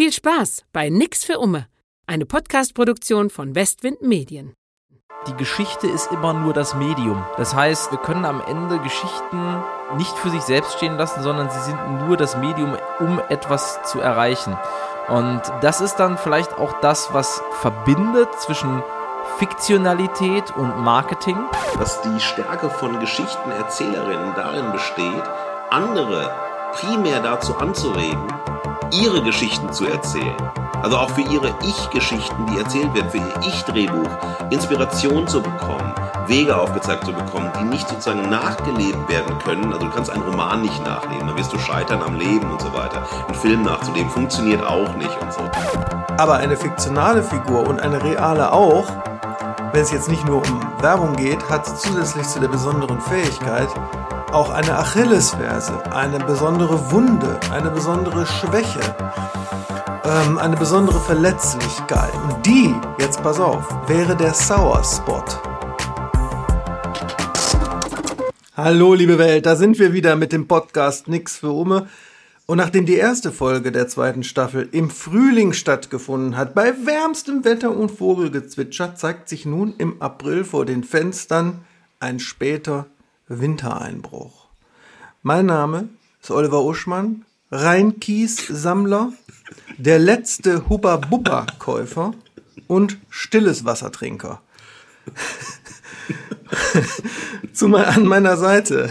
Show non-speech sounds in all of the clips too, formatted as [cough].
Viel Spaß bei Nix für Umme, eine Podcast-Produktion von Westwind Medien. Die Geschichte ist immer nur das Medium. Das heißt, wir können am Ende Geschichten nicht für sich selbst stehen lassen, sondern sie sind nur das Medium, um etwas zu erreichen. Und das ist dann vielleicht auch das, was verbindet zwischen Fiktionalität und Marketing. Dass die Stärke von Geschichtenerzählerinnen darin besteht, andere primär dazu anzuregen, ihre Geschichten zu erzählen. Also auch für ihre Ich-Geschichten, die erzählt werden, für ihr Ich-Drehbuch, Inspiration zu bekommen, Wege aufgezeigt zu bekommen, die nicht sozusagen nachgelebt werden können. Also du kannst einen Roman nicht nachleben, dann wirst du scheitern am Leben und so weiter. Ein Film nachzuleben funktioniert auch nicht und so. Aber eine fiktionale Figur und eine reale auch, wenn es jetzt nicht nur um Werbung geht, hat zusätzlich zu der besonderen Fähigkeit auch eine Achillesferse, eine besondere Wunde, eine besondere Schwäche, ähm, eine besondere Verletzlichkeit. Und die, jetzt pass auf, wäre der Sour Spot. Hallo liebe Welt, da sind wir wieder mit dem Podcast Nix für Umme. Und nachdem die erste Folge der zweiten Staffel im Frühling stattgefunden hat, bei wärmstem Wetter und Vogelgezwitscher, zeigt sich nun im April vor den Fenstern ein später Wintereinbruch. Mein Name ist Oliver Uschmann, Rheinkies-Sammler, der letzte Hubba-Bubba-Käufer und stilles Wassertrinker. [laughs] Zu an meiner Seite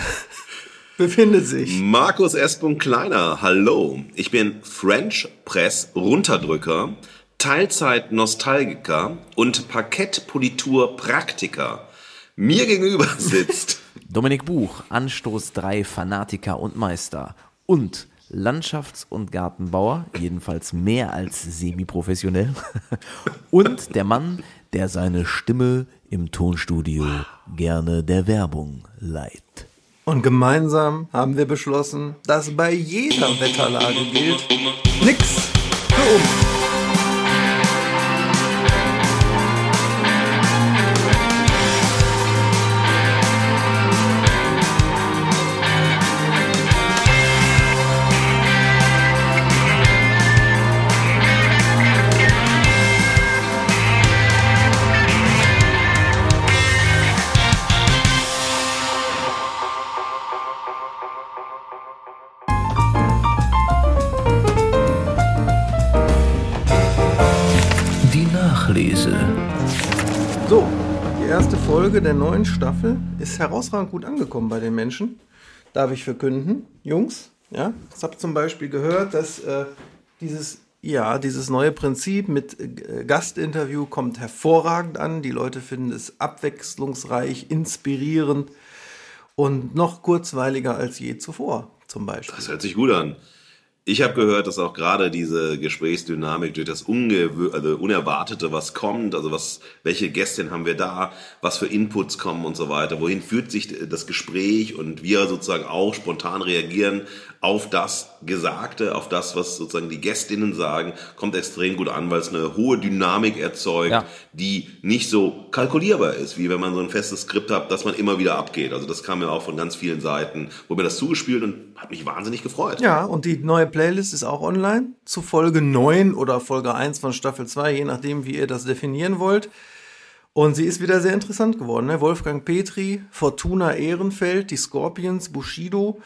befindet sich Markus S. Kleiner, hallo. Ich bin French Press Runterdrücker, Teilzeit Nostalgiker und Parkettpolitur Praktiker. Mir gegenüber [laughs] sitzt Dominik Buch, Anstoß 3 Fanatiker und Meister und Landschafts- und Gartenbauer, jedenfalls mehr als semi-professionell. [laughs] und der Mann, der seine Stimme im Tonstudio gerne der Werbung leiht. Und gemeinsam haben wir beschlossen, dass bei jeder Wetterlage gilt, nix für uns. Folge der neuen Staffel ist herausragend gut angekommen bei den Menschen. Darf ich verkünden, Jungs? Ja, ich habe zum Beispiel gehört, dass äh, dieses ja dieses neue Prinzip mit äh, Gastinterview kommt hervorragend an. Die Leute finden es abwechslungsreich, inspirierend und noch kurzweiliger als je zuvor. Zum Beispiel. Das hört sich gut an. Ich habe gehört, dass auch gerade diese Gesprächsdynamik durch das Ungewö also Unerwartete, was kommt, also was, welche Gästin haben wir da, was für Inputs kommen und so weiter, wohin führt sich das Gespräch und wir sozusagen auch spontan reagieren auf das Gesagte, auf das, was sozusagen die Gästinnen sagen, kommt extrem gut an, weil es eine hohe Dynamik erzeugt, Ja. die nicht so kalkulierbar ist, wie wenn man so ein festes Skript hat, das man immer wieder abgeht. Also das kam mir auch von ganz vielen Seiten, wurde mir das zugespielt und hat mich wahnsinnig gefreut. Ja, und die neue Playlist ist auch online zu Folge 9 oder Folge 1 von Staffel 2, je nachdem, wie ihr das definieren wollt. Und sie ist wieder sehr interessant geworden. Ne? Wolfgang Petri, Fortuna Ehrenfeld, die Scorpions, Bushido.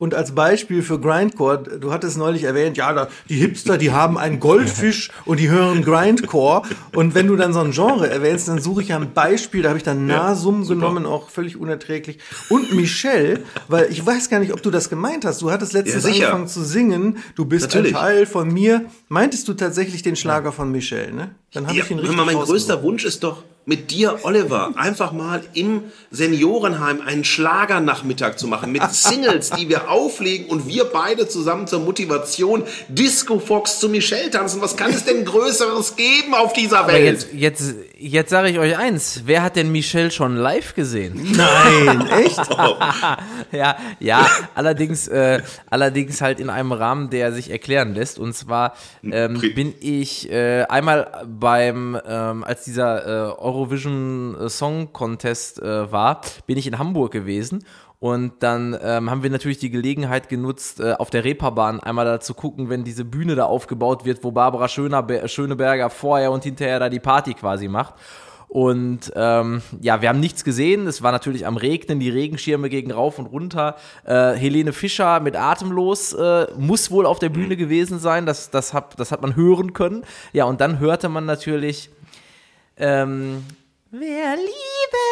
Und als Beispiel für Grindcore, du hattest neulich erwähnt, ja, da, die Hipster, die haben einen Goldfisch [laughs] und die hören Grindcore. Und wenn du dann so ein Genre erwähnst, dann suche ich ja ein Beispiel, da habe ich dann Nasum genommen, auch völlig unerträglich. Und Michelle, weil ich weiß gar nicht, ob du das gemeint hast. Du hattest letztens Ja, angefangen zu singen, du bist Natürlich. ein Teil von mir. Meintest du tatsächlich den Schlager von Michelle, ne? Dann habe Ja, ich ihn richtig mal, mein größter Wunsch ist doch, mit dir, Oliver, einfach mal im Seniorenheim einen Schlagernachmittag zu machen mit Singles, die wir auflegen und wir beide zusammen zur Motivation Disco Fox zu Michelle tanzen. Was kann es denn Größeres geben auf dieser Aber Welt? jetzt, jetzt, jetzt sage ich euch eins. Wer hat denn Michelle schon live gesehen? Nein, [laughs] echt? ja, ja, allerdings, äh, allerdings halt in einem Rahmen, der sich erklären lässt. Und zwar ähm, bin ich äh, einmal beim, ähm, als dieser äh, Eurovision Song Contest äh, war, bin ich in Hamburg gewesen Und dann ähm, haben wir natürlich die Gelegenheit genutzt, äh, auf der Reeperbahn einmal da zu gucken, wenn diese Bühne da aufgebaut wird, wo Barbara Schöneberger vorher und hinterher da die Party quasi macht. Und ähm, ja, wir haben nichts gesehen. Es war natürlich am Regnen, die Regenschirme gegen rauf und runter. Äh, Helene Fischer mit Atemlos äh, muss wohl auf der Bühne gewesen sein. Das, das, hat, das hat man hören können. Ja, und dann hörte man natürlich ähm, Wer Liebe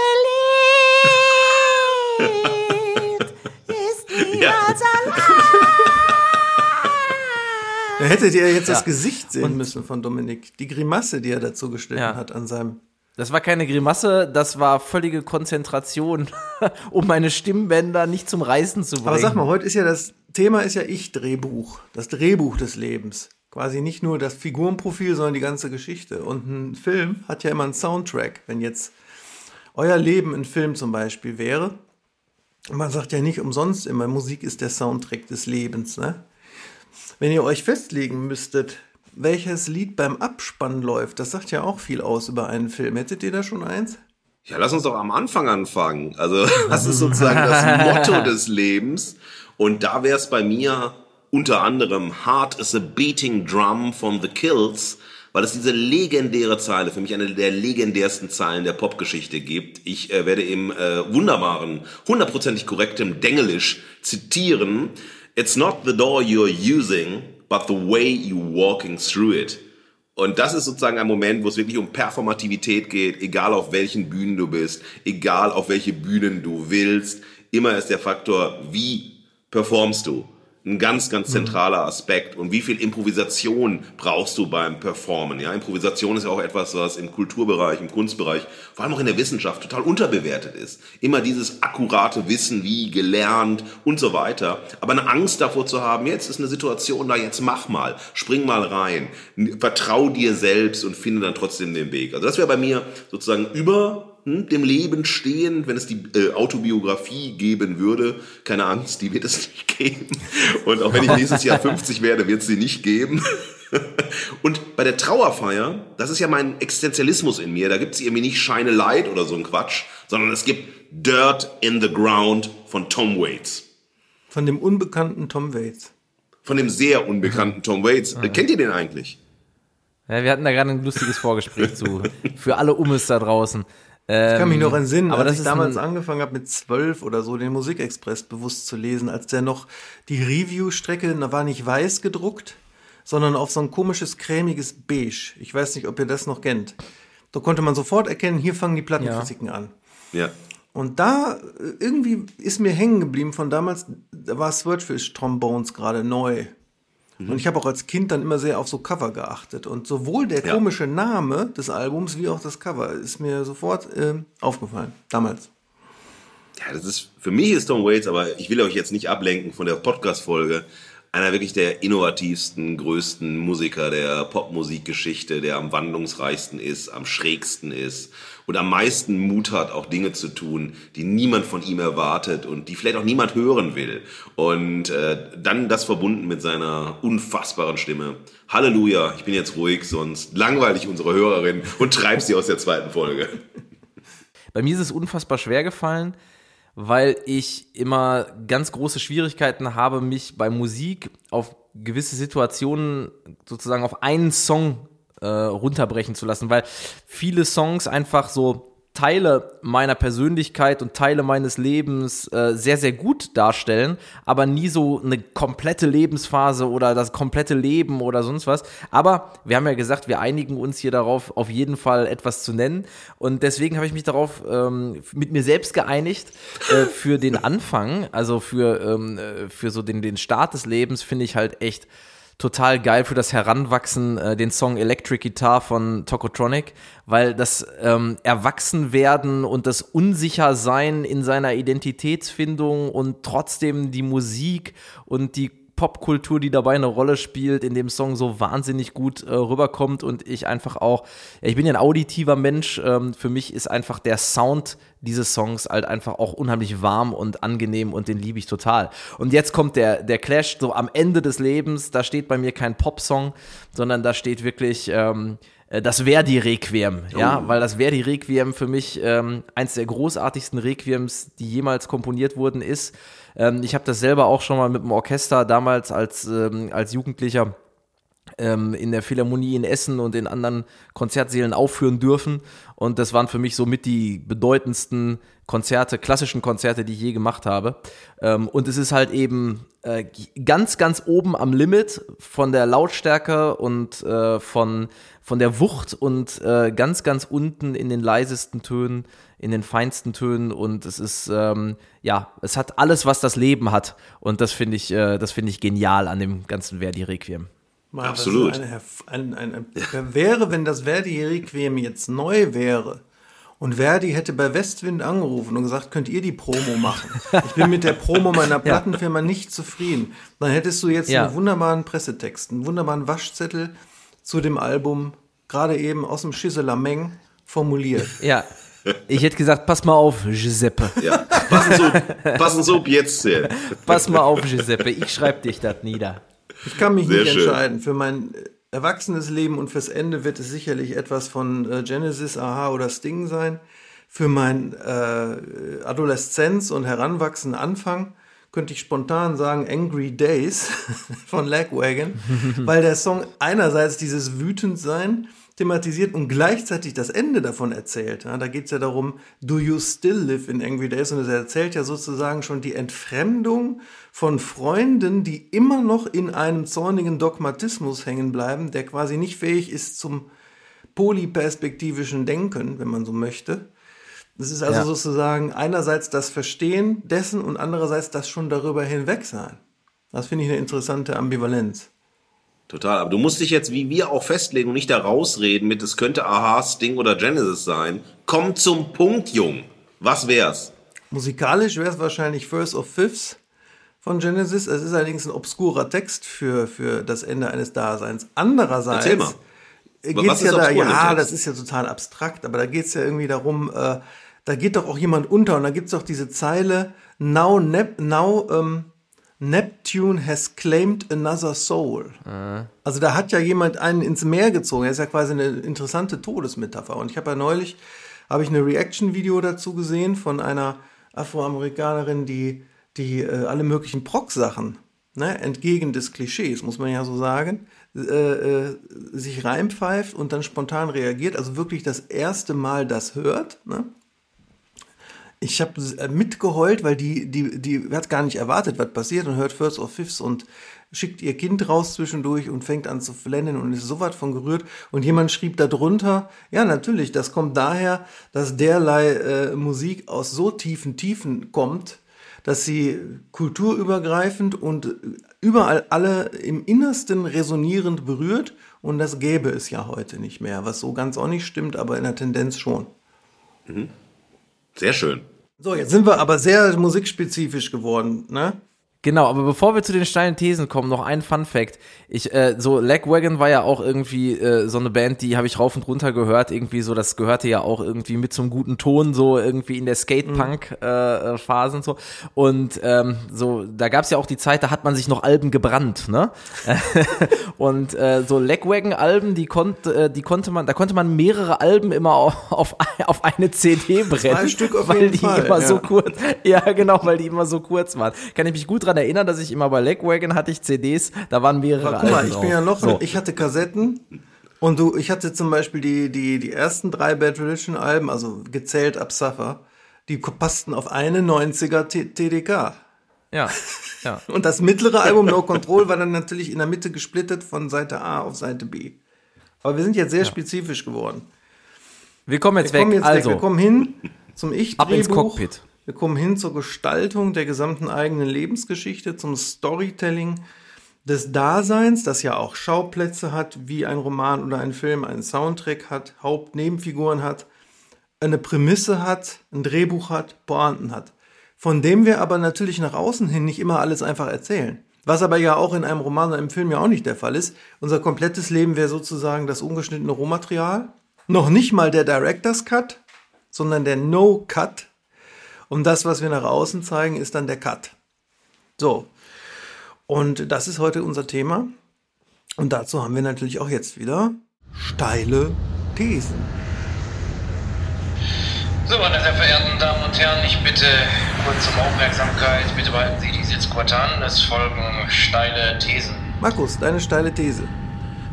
lebt, ist [laughs] niemals ja. allein. Da hättet ihr jetzt ja. das Gesicht sehen und, müssen von Dominik. Die Grimasse, die er dazu geschnitten ja. hat an seinem das war keine Grimasse, das war völlige Konzentration, [laughs] um meine Stimmbänder nicht zum Reißen zu bringen. Aber sag mal, heute ist ja das Thema ist ja Ich-Drehbuch, das Drehbuch des Lebens. Quasi nicht nur das Figurenprofil, sondern die ganze Geschichte. Und ein Film hat ja immer einen Soundtrack. Wenn jetzt euer Leben ein Film zum Beispiel wäre, man sagt ja nicht umsonst immer, Musik ist der Soundtrack des Lebens. Ne? Wenn ihr euch festlegen müsstet, welches Lied beim Abspann läuft. Das sagt ja auch viel aus über einen Film. Hättet ihr da schon eins? Ja, lass uns doch am Anfang anfangen. Also, [laughs] das ist sozusagen das [laughs] Motto des Lebens. Und da wäre es bei mir unter anderem Heart is a Beating Drum von The Kills, weil es diese legendäre Zeile, für mich eine der legendärsten Zeilen der Popgeschichte gibt. Ich äh, werde im äh, wunderbaren, hundertprozentig korrektem Dengelisch zitieren. It's not the door you're using, but the way you walking through it. Und das ist sozusagen ein Moment, wo es wirklich um Performativität geht, egal auf welchen Bühnen du bist, egal auf welche Bühnen du willst. Immer ist der Faktor, wie performst du? Ein ganz, ganz zentraler Aspekt. Und wie viel Improvisation brauchst du beim Performen? Ja, Improvisation ist ja auch etwas, was im Kulturbereich, im Kunstbereich, vor allem auch in der Wissenschaft total unterbewertet ist. Immer dieses akkurate Wissen, wie gelernt und so weiter. Aber eine Angst davor zu haben, jetzt ist eine Situation da, jetzt mach mal, spring mal rein, vertrau dir selbst und finde dann trotzdem den Weg. Also das wäre bei mir sozusagen über dem Leben stehen, wenn es die äh, Autobiografie geben würde. Keine Angst, die wird es nicht [laughs] geben. Und auch wenn ich nächstes Jahr 50 werde, wird es sie nicht geben. [laughs] Und bei der Trauerfeier, das ist ja mein Existenzialismus in mir, da gibt es irgendwie nicht Shine Light oder so ein Quatsch, sondern es gibt Dirt in the Ground von Tom Waits. Von dem unbekannten Tom Waits. Von dem sehr unbekannten Tom Waits. Mhm. Kennt ihr den eigentlich? Ja, wir hatten da gerade ein lustiges Vorgespräch zu. [laughs] Für alle Ummes da draußen. Ähm, ich kann mich noch entsinnen, aber als ich damals angefangen habe mit zwölf oder so den Musikexpress bewusst zu lesen, als der noch die Review-Strecke, da war nicht weiß gedruckt, sondern auf so ein komisches cremiges Beige. Ich weiß nicht, ob ihr das noch kennt. Da konnte man sofort erkennen, hier fangen die Plattenkritiken ja. an. Ja. Und da äh, irgendwie ist mir hängen geblieben von damals, da war Swordfish Trombones gerade neu. Mhm. Und ich habe auch als Kind dann immer sehr auf so Cover geachtet. Und sowohl der komische ja. Name des Albums wie auch das Cover ist mir sofort äh, aufgefallen, damals. Ja, das ist, für mich ist Tom Waits, aber ich will euch jetzt nicht ablenken von der Podcast-Folge, einer wirklich der innovativsten, größten Musiker der Popmusikgeschichte, der am wandlungsreichsten ist, am schrägsten ist und am meisten Mut hat, auch Dinge zu tun, die niemand von ihm erwartet und die vielleicht auch niemand hören will. Und äh, dann das verbunden mit seiner unfassbaren Stimme. Halleluja, ich bin jetzt ruhig, sonst langweile ich unsere Hörerin und treib sie aus der zweiten Folge. Bei mir ist es unfassbar schwer gefallen, weil ich immer ganz große Schwierigkeiten habe, mich bei Musik auf gewisse Situationen sozusagen auf einen Song äh, runterbrechen zu lassen, weil viele Songs einfach so Teile meiner Persönlichkeit und Teile meines Lebens äh, sehr, sehr gut darstellen, aber nie so eine komplette Lebensphase oder das komplette Leben oder sonst was. Aber wir haben ja gesagt, wir einigen uns hier darauf, auf jeden Fall etwas zu nennen. Und deswegen habe ich mich darauf ähm, mit mir selbst geeinigt, äh, für den Anfang, also für, ähm, äh, für so den, den Start des Lebens, finde ich halt echt total geil für das Heranwachsen, äh, den Song Electric Guitar von Tokotronic, weil das ähm, Erwachsenwerden und das Unsichersein in seiner Identitätsfindung und trotzdem die Musik und die Popkultur, die dabei eine Rolle spielt, in dem Song so wahnsinnig gut äh, rüberkommt und ich einfach auch, ja, ich bin ja ein auditiver Mensch, ähm, für mich ist einfach der Sound dieses Songs halt einfach auch unheimlich warm und angenehm und den liebe ich total. Und jetzt kommt der, der Clash so am Ende des Lebens, da steht bei mir kein Popsong, sondern da steht wirklich ähm, äh, das Verdi-Requiem, ja, weil das Verdi-Requiem für mich ähm, eins der großartigsten Requiems, die jemals komponiert wurden, ist. Ähm, ich habe das selber auch schon mal mit dem Orchester damals als, ähm, als Jugendlicher ähm, in der Philharmonie in Essen und in anderen Konzertsälen aufführen dürfen. Und das waren für mich somit die bedeutendsten Konzerte, klassischen Konzerte, die ich je gemacht habe. Ähm, und es ist halt eben äh, ganz, ganz oben am Limit von der Lautstärke und äh, von, von der Wucht und äh, ganz, ganz unten in den leisesten Tönen, in den feinsten Tönen. Und es ist, ähm, ja, es hat alles, was das Leben hat. Und das finde ich, äh, das finde ich genial an dem ganzen Verdi-Requiem. Mal, Absolut. Eine, ein, ein, ein, wäre, wenn das Verdi-Requiem jetzt neu wäre und Verdi hätte bei Westwind angerufen und gesagt, könnt ihr die Promo machen? Ich bin mit der Promo meiner [laughs] Plattenfirma ja. nicht zufrieden. Dann hättest du jetzt ja. einen wunderbaren Pressetext, einen wunderbaren Waschzettel zu dem Album, gerade eben aus dem Schisselameng formuliert. Ja. Ich hätte gesagt, pass mal auf, Giuseppe. Ja, passen so, passen so jetzt. Pass mal auf, Giuseppe, ich schreibe dich das nieder. Ich kann mich Sehr nicht schön. entscheiden. Für mein erwachsenes Leben und fürs Ende wird es sicherlich etwas von äh, Genesis, Aha oder Sting sein. Für mein äh, Adoleszenz und Heranwachsen Anfang könnte ich spontan sagen Angry Days [laughs] von Lagwagon, weil der Song einerseits dieses Wütendsein thematisiert und gleichzeitig das Ende davon erzählt. Ja, da geht es ja darum, do you still live in Angry Days? Und es erzählt ja sozusagen schon die Entfremdung von Freunden, die immer noch in einem zornigen Dogmatismus hängen bleiben, der quasi nicht fähig ist zum polyperspektivischen Denken, wenn man so möchte. Das ist also ja. sozusagen einerseits das Verstehen dessen und andererseits das schon darüber hinweg sein. Das finde ich eine interessante Ambivalenz. Total. Aber du musst dich jetzt wie wir auch festlegen und nicht da rausreden mit, es könnte Aha, Sting oder Genesis sein. Komm zum Punkt, Jung. Was wär's? Musikalisch wäre es wahrscheinlich First of Fifths von Genesis. Es ist allerdings ein obskurer Text für, für das Ende eines Daseins. Andererseits geht es ja da, ja, das ist ja total abstrakt, aber da geht es ja irgendwie darum, äh, da geht doch auch jemand unter und da gibt es doch diese Zeile, now, nep, now, ähm, Neptune has claimed another soul. Mhm. Also da hat ja jemand einen ins Meer gezogen. Das ist ja quasi eine interessante Todesmetapher. Und ich habe ja neulich, habe ich eine Reaction-Video dazu gesehen von einer Afroamerikanerin, die, die äh, alle möglichen Proc-Sachen, ne, entgegen des Klischees, muss man ja so sagen, äh, äh, sich reinpfeift und dann spontan reagiert. Also wirklich das erste Mal das hört. Ne? Ich habe äh, mitgeheult, weil die, die, die hat gar nicht erwartet, was passiert und hört First of Fifths und schickt ihr Kind raus zwischendurch und fängt an zu flennen und ist so weit von gerührt. Und jemand schrieb da drunter, ja, natürlich, das kommt daher, dass derlei äh, Musik aus so tiefen Tiefen kommt, dass sie kulturübergreifend und überall alle im Innersten resonierend berührt. Und das gäbe es ja heute nicht mehr, was so ganz auch nicht stimmt, aber in der Tendenz schon. Mhm. Sehr schön. So, jetzt sind wir aber sehr musikspezifisch geworden, ne? Genau, aber bevor wir zu den steilen Thesen kommen, noch ein Fun Fact. Ich, äh, so Lagwagon war ja auch irgendwie äh, so eine Band, die habe ich rauf und runter gehört. Irgendwie so, das gehörte ja auch irgendwie mit zum guten Ton, so irgendwie in der Skate-Punk-Phase mhm. äh, und so. Und ähm, so, da gab's ja auch die Zeit, da hat man sich noch Alben gebrannt, ne? [laughs] und äh, so Lagwagon-Alben, die konnte, äh, die konnte man, da konnte man mehrere Alben immer auf, [laughs] auf eine CD brennen. Zwei Stück auf weil jeden die Fall, immer ja. so kurz, ja genau, weil die immer so kurz waren. Kann ich mich gut dran erinnern, dass ich immer bei Legwagon hatte ich CDs, da waren mehrere Aber guck mal, ich bin ja noch, so. ich hatte Kassetten und du, ich hatte zum Beispiel die, die, die ersten drei Bad Religion Alben, also gezählt ab Suffer, die passten auf eine 90er TDK. Ja, [laughs] ja. Und das mittlere Album No Control war dann natürlich in der Mitte gesplittet von Seite A auf Seite B. Aber wir sind jetzt sehr ja. spezifisch geworden. Wir kommen jetzt wir weg. Kommen jetzt also. Weg. Wir kommen hin zum Ich-Drehbuch. Ab ins Cockpit. Wir kommen hin zur Gestaltung der gesamten eigenen Lebensgeschichte, zum Storytelling des Daseins, das ja auch Schauplätze hat, wie ein Roman oder ein Film einen Soundtrack hat, Hauptnebenfiguren hat, eine Prämisse hat, ein Drehbuch hat, Pointen hat, von dem wir aber natürlich nach außen hin nicht immer alles einfach erzählen. Was aber ja auch in einem Roman oder einem Film ja auch nicht der Fall ist. Unser komplettes Leben wäre sozusagen das ungeschnittene Rohmaterial. Noch nicht mal der Director's Cut, sondern der No-Cut und das, was wir nach außen zeigen, ist dann der Cut. So. Und das ist heute unser Thema. Und dazu haben wir natürlich auch jetzt wieder steile Thesen. So, meine sehr verehrten Damen und Herren, ich bitte kurz um Aufmerksamkeit. Bitte behalten Sie die Sitzquote an. Es folgen steile Thesen. Markus, deine steile These.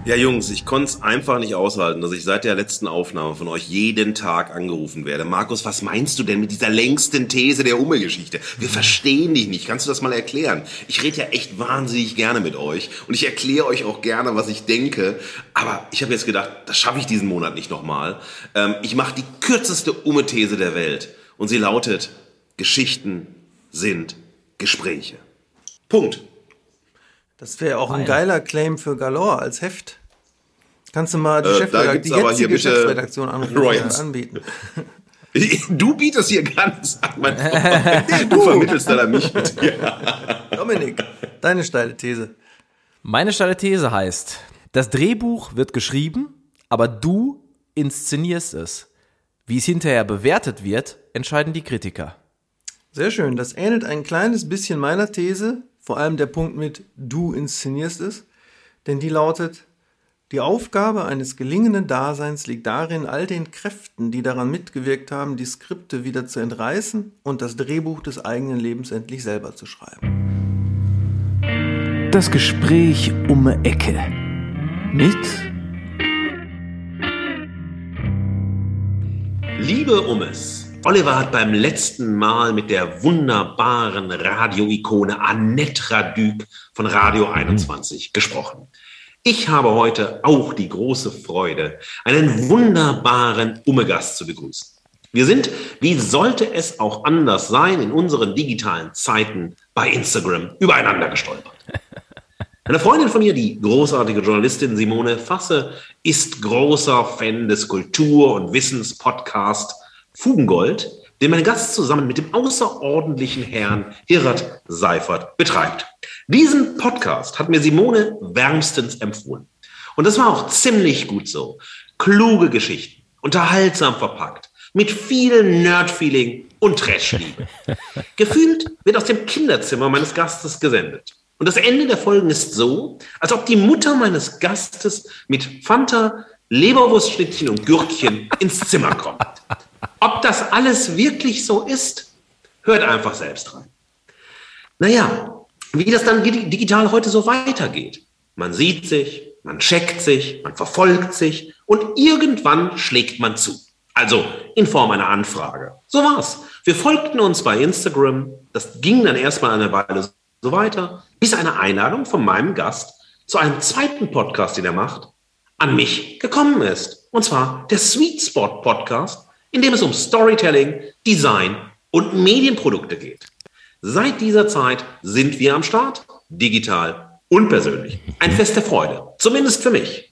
Ja, Jungs, ich konnte es einfach nicht aushalten, dass ich seit der letzten Aufnahme von euch jeden Tag angerufen werde. Markus, was meinst du denn mit dieser längsten These der Umme-Geschichte? Wir verstehen dich nicht. Kannst du das mal erklären? Ich rede ja echt wahnsinnig gerne mit euch und ich erkläre euch auch gerne, was ich denke. Aber ich habe jetzt gedacht, das schaffe ich diesen Monat nicht nochmal. Ähm, ich mache die kürzeste Umme-These der Welt und sie lautet, Geschichten sind Gespräche. Punkt. Das wäre auch ein geiler Claim für Galore als Heft. Kannst du mal die, Äh, die jetzige hier bitte Chefredaktion anrufen, Royals. anbieten? [laughs] Du bietest hier ganz an, mein [laughs] Freund. Du vermittelst dann an mich. Ja. [laughs] Dominik, deine steile These. Meine steile These heißt, das Drehbuch wird geschrieben, aber du inszenierst es. Wie es hinterher bewertet wird, entscheiden die Kritiker. Sehr schön. Das ähnelt ein kleines bisschen meiner These, vor allem der Punkt mit du inszenierst es, denn die lautet, die Aufgabe eines gelingenden Daseins liegt darin, all den Kräften, die daran mitgewirkt haben, die Skripte wieder zu entreißen und das Drehbuch des eigenen Lebens endlich selber zu schreiben. Das Gespräch um Ecke. Mit Liebe Ummes, Oliver hat beim letzten Mal mit der wunderbaren Radioikone Annette Radück von Radio 21 gesprochen. Ich habe heute auch die große Freude, einen wunderbaren Umme-Gast zu begrüßen. Wir sind, wie sollte es auch anders sein, in unseren digitalen Zeiten bei Instagram übereinander gestolpert. [laughs] Eine Freundin von mir, die großartige Journalistin Simone Fasse, ist großer Fan des Kultur- und Wissenspodcast Fugengold, den mein Gast zusammen mit dem außerordentlichen Herrn Hirat Seifert betreibt. Diesen Podcast hat mir Simone wärmstens empfohlen. Und das war auch ziemlich gut so. Kluge Geschichten, unterhaltsam verpackt, mit viel Nerdfeeling und Trashliebe. [laughs] Gefühlt wird aus dem Kinderzimmer meines Gastes gesendet. Und das Ende der Folgen ist so, als ob die Mutter meines Gastes mit Fanta, Leberwurstschnittchen und Gürkchen ins Zimmer kommt. Ob das alles wirklich so ist, hört einfach selbst rein. Naja, wie das dann dig- digital heute so weitergeht. Man sieht sich, man checkt sich, man verfolgt sich und irgendwann schlägt man zu. Also in Form einer Anfrage. So war's. Wir folgten uns bei Instagram. Das ging dann erstmal eine Weile so weiter, bis eine Einladung von meinem Gast zu einem zweiten Podcast, den er macht, an mich gekommen ist. Und zwar der Sweet Spot Podcast, in dem es um Storytelling, Design und Medienprodukte geht. Seit dieser Zeit sind wir am Start, digital und persönlich. Ein [laughs] Fest der Freude, zumindest für mich.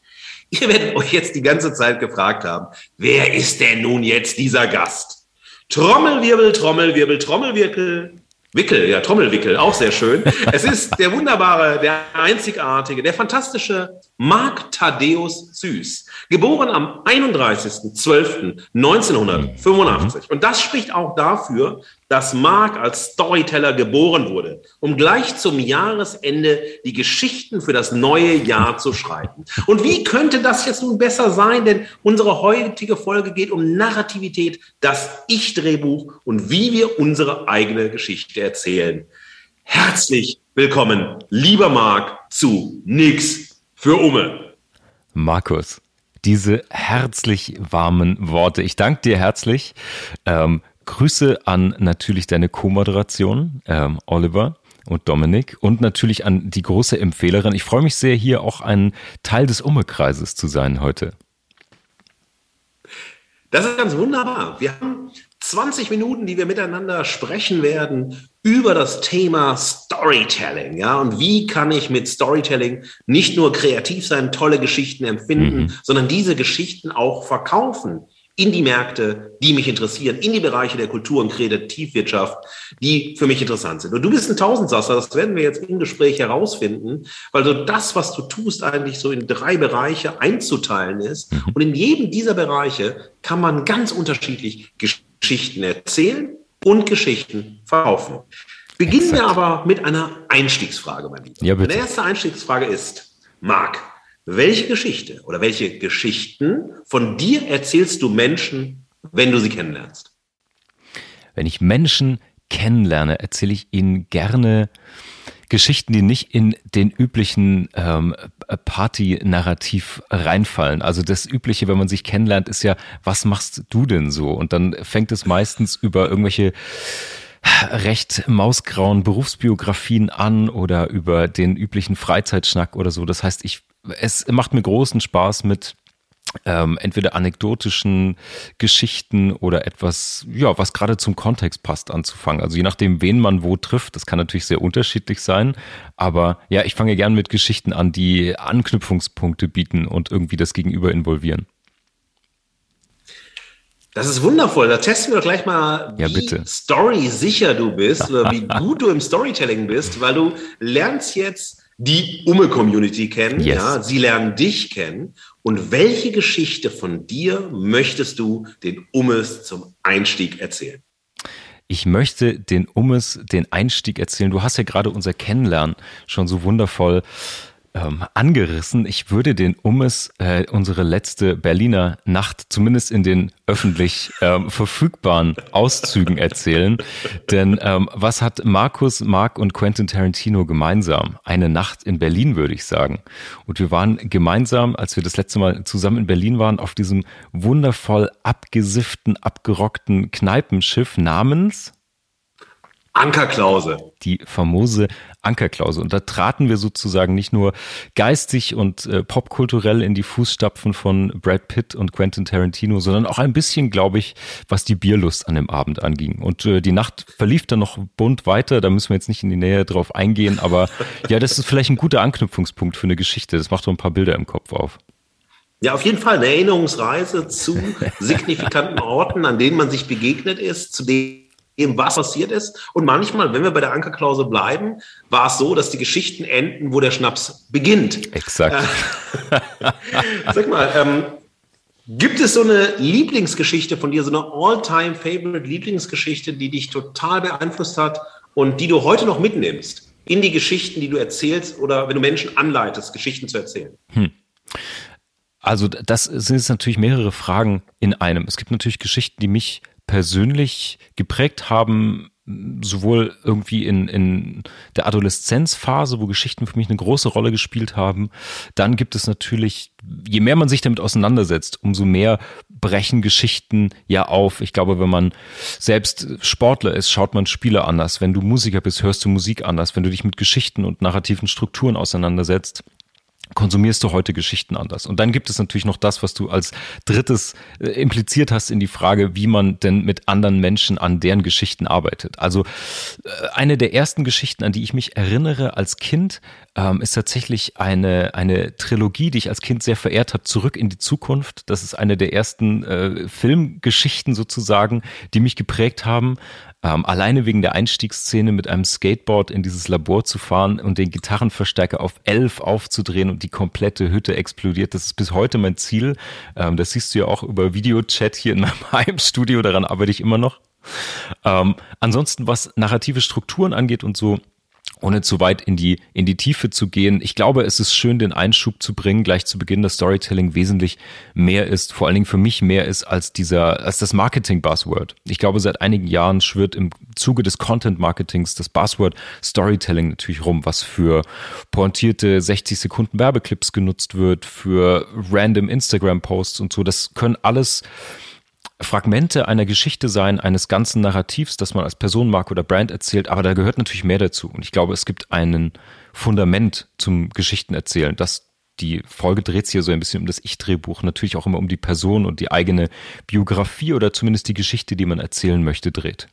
Ihr werdet euch jetzt die ganze Zeit gefragt haben, wer ist denn nun jetzt dieser Gast? Trommelwirbel, Trommelwirbel, Trommelwickel. Wickel, ja, Trommelwickel, auch sehr schön. Es ist der wunderbare, der einzigartige, der fantastische Marc Thaddeus Süß. Geboren am 31.12.1985. Und das spricht auch dafür, dass Marc als Storyteller geboren wurde, um gleich zum Jahresende die Geschichten für das neue Jahr zu schreiben. Und wie könnte das jetzt nun besser sein? Denn unsere heutige Folge geht um Narrativität, das Ich-Drehbuch und wie wir unsere eigene Geschichte erzählen. Herzlich willkommen, lieber Marc, zu Nix für Umme. Markus, diese herzlich warmen Worte. Ich danke dir herzlich. Ähm, Grüße an natürlich deine Co-Moderation, ähm, Oliver und Dominik und natürlich an die große Empfehlerin. Ich freue mich sehr, hier auch ein Teil des Umme-Kreises zu sein heute. Das ist ganz wunderbar. Wir haben 20 Minuten, die wir miteinander sprechen werden über das Thema Storytelling. Ja, und wie kann ich mit Storytelling nicht nur kreativ sein, tolle Geschichten empfinden, sondern diese Geschichten auch verkaufen in die Märkte, die mich interessieren, in die Bereiche der Kultur- und Kreativwirtschaft, die für mich interessant sind. Und du bist ein Tausendsasser, das werden wir jetzt im Gespräch herausfinden, weil so das, was du tust, eigentlich so in drei Bereiche einzuteilen ist. Und in jedem dieser Bereiche kann man ganz unterschiedlich Geschichten erzählen und Geschichten verkaufen. Beginnen wir aber mit einer Einstiegsfrage, mein Lieber. Ja, bitte. Meine erste Einstiegsfrage ist, Marc, welche Geschichte oder welche Geschichten von dir erzählst du Menschen, wenn du sie kennenlernst? Wenn ich Menschen kennenlerne, erzähle ich ihnen gerne Geschichten, die nicht in den üblichen ähm, Party-Narrativ reinfallen. Also das Übliche, wenn man sich kennenlernt, ist ja, was machst du denn so? Und dann fängt es meistens über irgendwelche recht mausgrauen Berufsbiografien an oder über den üblichen Freizeitschnack oder so. Das heißt, ich, es macht mir großen Spaß mit ähm, entweder anekdotischen Geschichten oder etwas, ja, was gerade zum Kontext passt, anzufangen. Also je nachdem, wen man wo trifft, das kann natürlich sehr unterschiedlich sein. Aber ja, ich fange gern mit Geschichten an, die Anknüpfungspunkte bieten und irgendwie das Gegenüber involvieren. Das ist wundervoll. Da testen wir doch gleich mal, wie ja, story sicher du bist [laughs] oder wie gut du im Storytelling bist, weil du lernst jetzt die Umme-Community kennen. Yes. Ja, sie lernen dich kennen. Und welche Geschichte von dir möchtest du den Ummes zum Einstieg erzählen? Ich möchte den Ummes den Einstieg erzählen. Du hast ja gerade unser Kennenlernen schon so wundervoll ähm, angerissen. Ich würde den Ummes äh, unsere letzte Berliner Nacht zumindest in den öffentlich ähm, verfügbaren Auszügen erzählen. Denn ähm, was hat Markus, Mark und Quentin Tarantino gemeinsam? Eine Nacht in Berlin, würde ich sagen. Und wir waren gemeinsam, als wir das letzte Mal zusammen in Berlin waren, auf diesem wundervoll abgesifften, abgerockten Kneipenschiff namens Ankerklause. Die famose Ankerklause. Und da traten wir sozusagen nicht nur geistig und äh, popkulturell in die Fußstapfen von Brad Pitt und Quentin Tarantino, sondern auch ein bisschen, glaube ich, was die Bierlust an dem Abend anging. Und äh, die Nacht verlief dann noch bunt weiter. Da müssen wir jetzt nicht in die Nähe drauf eingehen. Aber [laughs] ja, das ist vielleicht ein guter Anknüpfungspunkt für eine Geschichte. Das macht doch ein paar Bilder im Kopf auf. Ja, auf jeden Fall eine Erinnerungsreise zu signifikanten Orten, an denen man sich begegnet ist, zu denen eben was passiert ist. Und manchmal, wenn wir bei der Ankerklause bleiben, war es so, dass die Geschichten enden, wo der Schnaps beginnt. Exakt. Äh, [laughs] sag mal, ähm, gibt es so eine Lieblingsgeschichte von dir, so eine all-time-favorite Lieblingsgeschichte, die dich total beeinflusst hat und die du heute noch mitnimmst in die Geschichten, die du erzählst oder wenn du Menschen anleitest, Geschichten zu erzählen? Hm. Also das sind jetzt natürlich mehrere Fragen in einem. Es gibt natürlich Geschichten, die mich persönlich geprägt haben, sowohl irgendwie in, in der Adoleszenzphase, wo Geschichten für mich eine große Rolle gespielt haben. Dann gibt es natürlich, je mehr man sich damit auseinandersetzt, umso mehr brechen Geschichten ja auf. Ich glaube, wenn man selbst Sportler ist, schaut man Spiele anders. Wenn du Musiker bist, hörst du Musik anders. Wenn du dich mit Geschichten und narrativen Strukturen auseinandersetzt, konsumierst du heute Geschichten anders. Und dann gibt es natürlich noch das, was du als drittes äh, impliziert hast in die Frage, wie man denn mit anderen Menschen an deren Geschichten arbeitet. Also äh, eine der ersten Geschichten, an die ich mich erinnere als Kind, ähm, ist tatsächlich eine, eine Trilogie, die ich als Kind sehr verehrt habe, Zurück in die Zukunft. Das ist eine der ersten äh, Filmgeschichten sozusagen, die mich geprägt haben. Ähm, alleine wegen der Einstiegsszene mit einem Skateboard in dieses Labor zu fahren und den Gitarrenverstärker auf elf aufzudrehen und die komplette Hütte explodiert, das ist bis heute mein Ziel. Ähm, das siehst du ja auch über Videochat hier in meinem [laughs] Heimstudio, daran arbeite ich immer noch. Ähm, ansonsten, was narrative Strukturen angeht und so, ohne zu weit in die, in die Tiefe zu gehen. Ich glaube, es ist schön, den Einschub zu bringen, gleich zu Beginn, dass Storytelling wesentlich mehr ist, vor allen Dingen für mich mehr ist als dieser, als das Marketing-Buzzword. Ich glaube, seit einigen Jahren schwirrt im Zuge des Content-Marketings das Buzzword Storytelling natürlich rum, was für pointierte 60 Sekunden Werbeclips genutzt wird, für random Instagram-Posts und so. Das können alles Fragmente einer Geschichte sein, eines ganzen Narrativs, das man als Personenmarke oder Brand erzählt, aber da gehört natürlich mehr dazu. Und ich glaube, es gibt ein Fundament zum Geschichtenerzählen. Das, die Folge dreht sich hier so ein bisschen um das Ich-Drehbuch, natürlich auch immer um die Person und die eigene Biografie oder zumindest die Geschichte, die man erzählen möchte, dreht.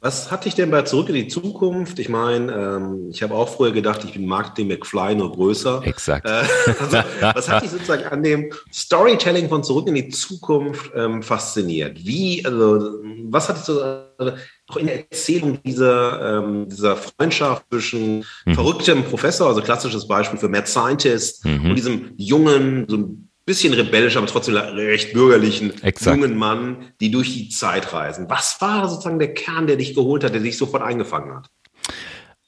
Was hat dich denn bei Zurück in die Zukunft? Ich meine, ähm, ich habe auch früher gedacht, ich bin Marketing McFly nur größer. Exakt. Äh, also, was hat dich sozusagen an dem Storytelling von Zurück in die Zukunft ähm, fasziniert? Wie, also, was hat dich so also, auch in der Erzählung dieser, ähm, dieser Freundschaft zwischen mhm. verrücktem Professor, also klassisches Beispiel für Mad Scientist, mhm. und diesem jungen, so bisschen rebellisch, aber trotzdem recht bürgerlichen Exakt. jungen Mann, die durch die Zeit reisen. Was war sozusagen der Kern, der dich geholt hat, der dich sofort eingefangen hat?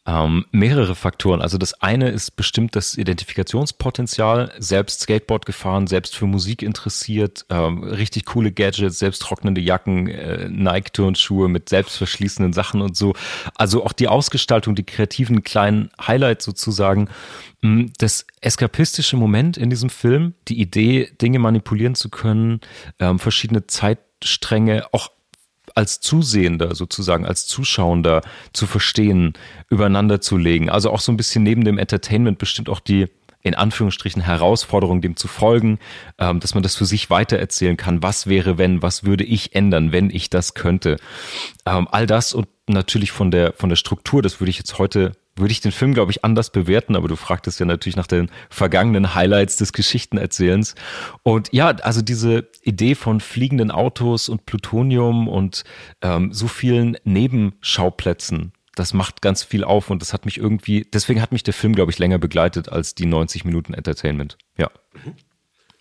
Ähm, mehrere Faktoren. Also das eine ist bestimmt das Identifikationspotenzial. Selbst Skateboard gefahren, selbst für Musik interessiert, ähm, richtig coole Gadgets, selbst trocknende Jacken, äh, Nike-Turnschuhe mit selbstverschließenden Sachen und so. Also auch die Ausgestaltung, die kreativen kleinen Highlights sozusagen. Mm, das eskapistische Moment in diesem Film, die Idee, Dinge manipulieren zu können, ähm, verschiedene Zeitstränge, auch als Zusehender sozusagen, als Zuschauender zu verstehen, übereinander zu legen. Also auch so ein bisschen neben dem Entertainment bestimmt auch die in Anführungsstrichen Herausforderung, dem zu folgen, ähm, dass man das für sich weitererzählen kann. Was wäre, wenn, was würde ich ändern, wenn ich das könnte? Ähm, all das und natürlich von der, von der Struktur, das würde ich jetzt heute würde ich den Film, glaube ich, anders bewerten, aber du fragtest ja natürlich nach den vergangenen Highlights des Geschichtenerzählens. Und ja, also diese Idee von fliegenden Autos und Plutonium und ähm, so vielen Nebenschauplätzen, das macht ganz viel auf und das hat mich irgendwie, deswegen hat mich der Film, glaube ich, länger begleitet als die 90 Minuten Entertainment. Ja. Mhm.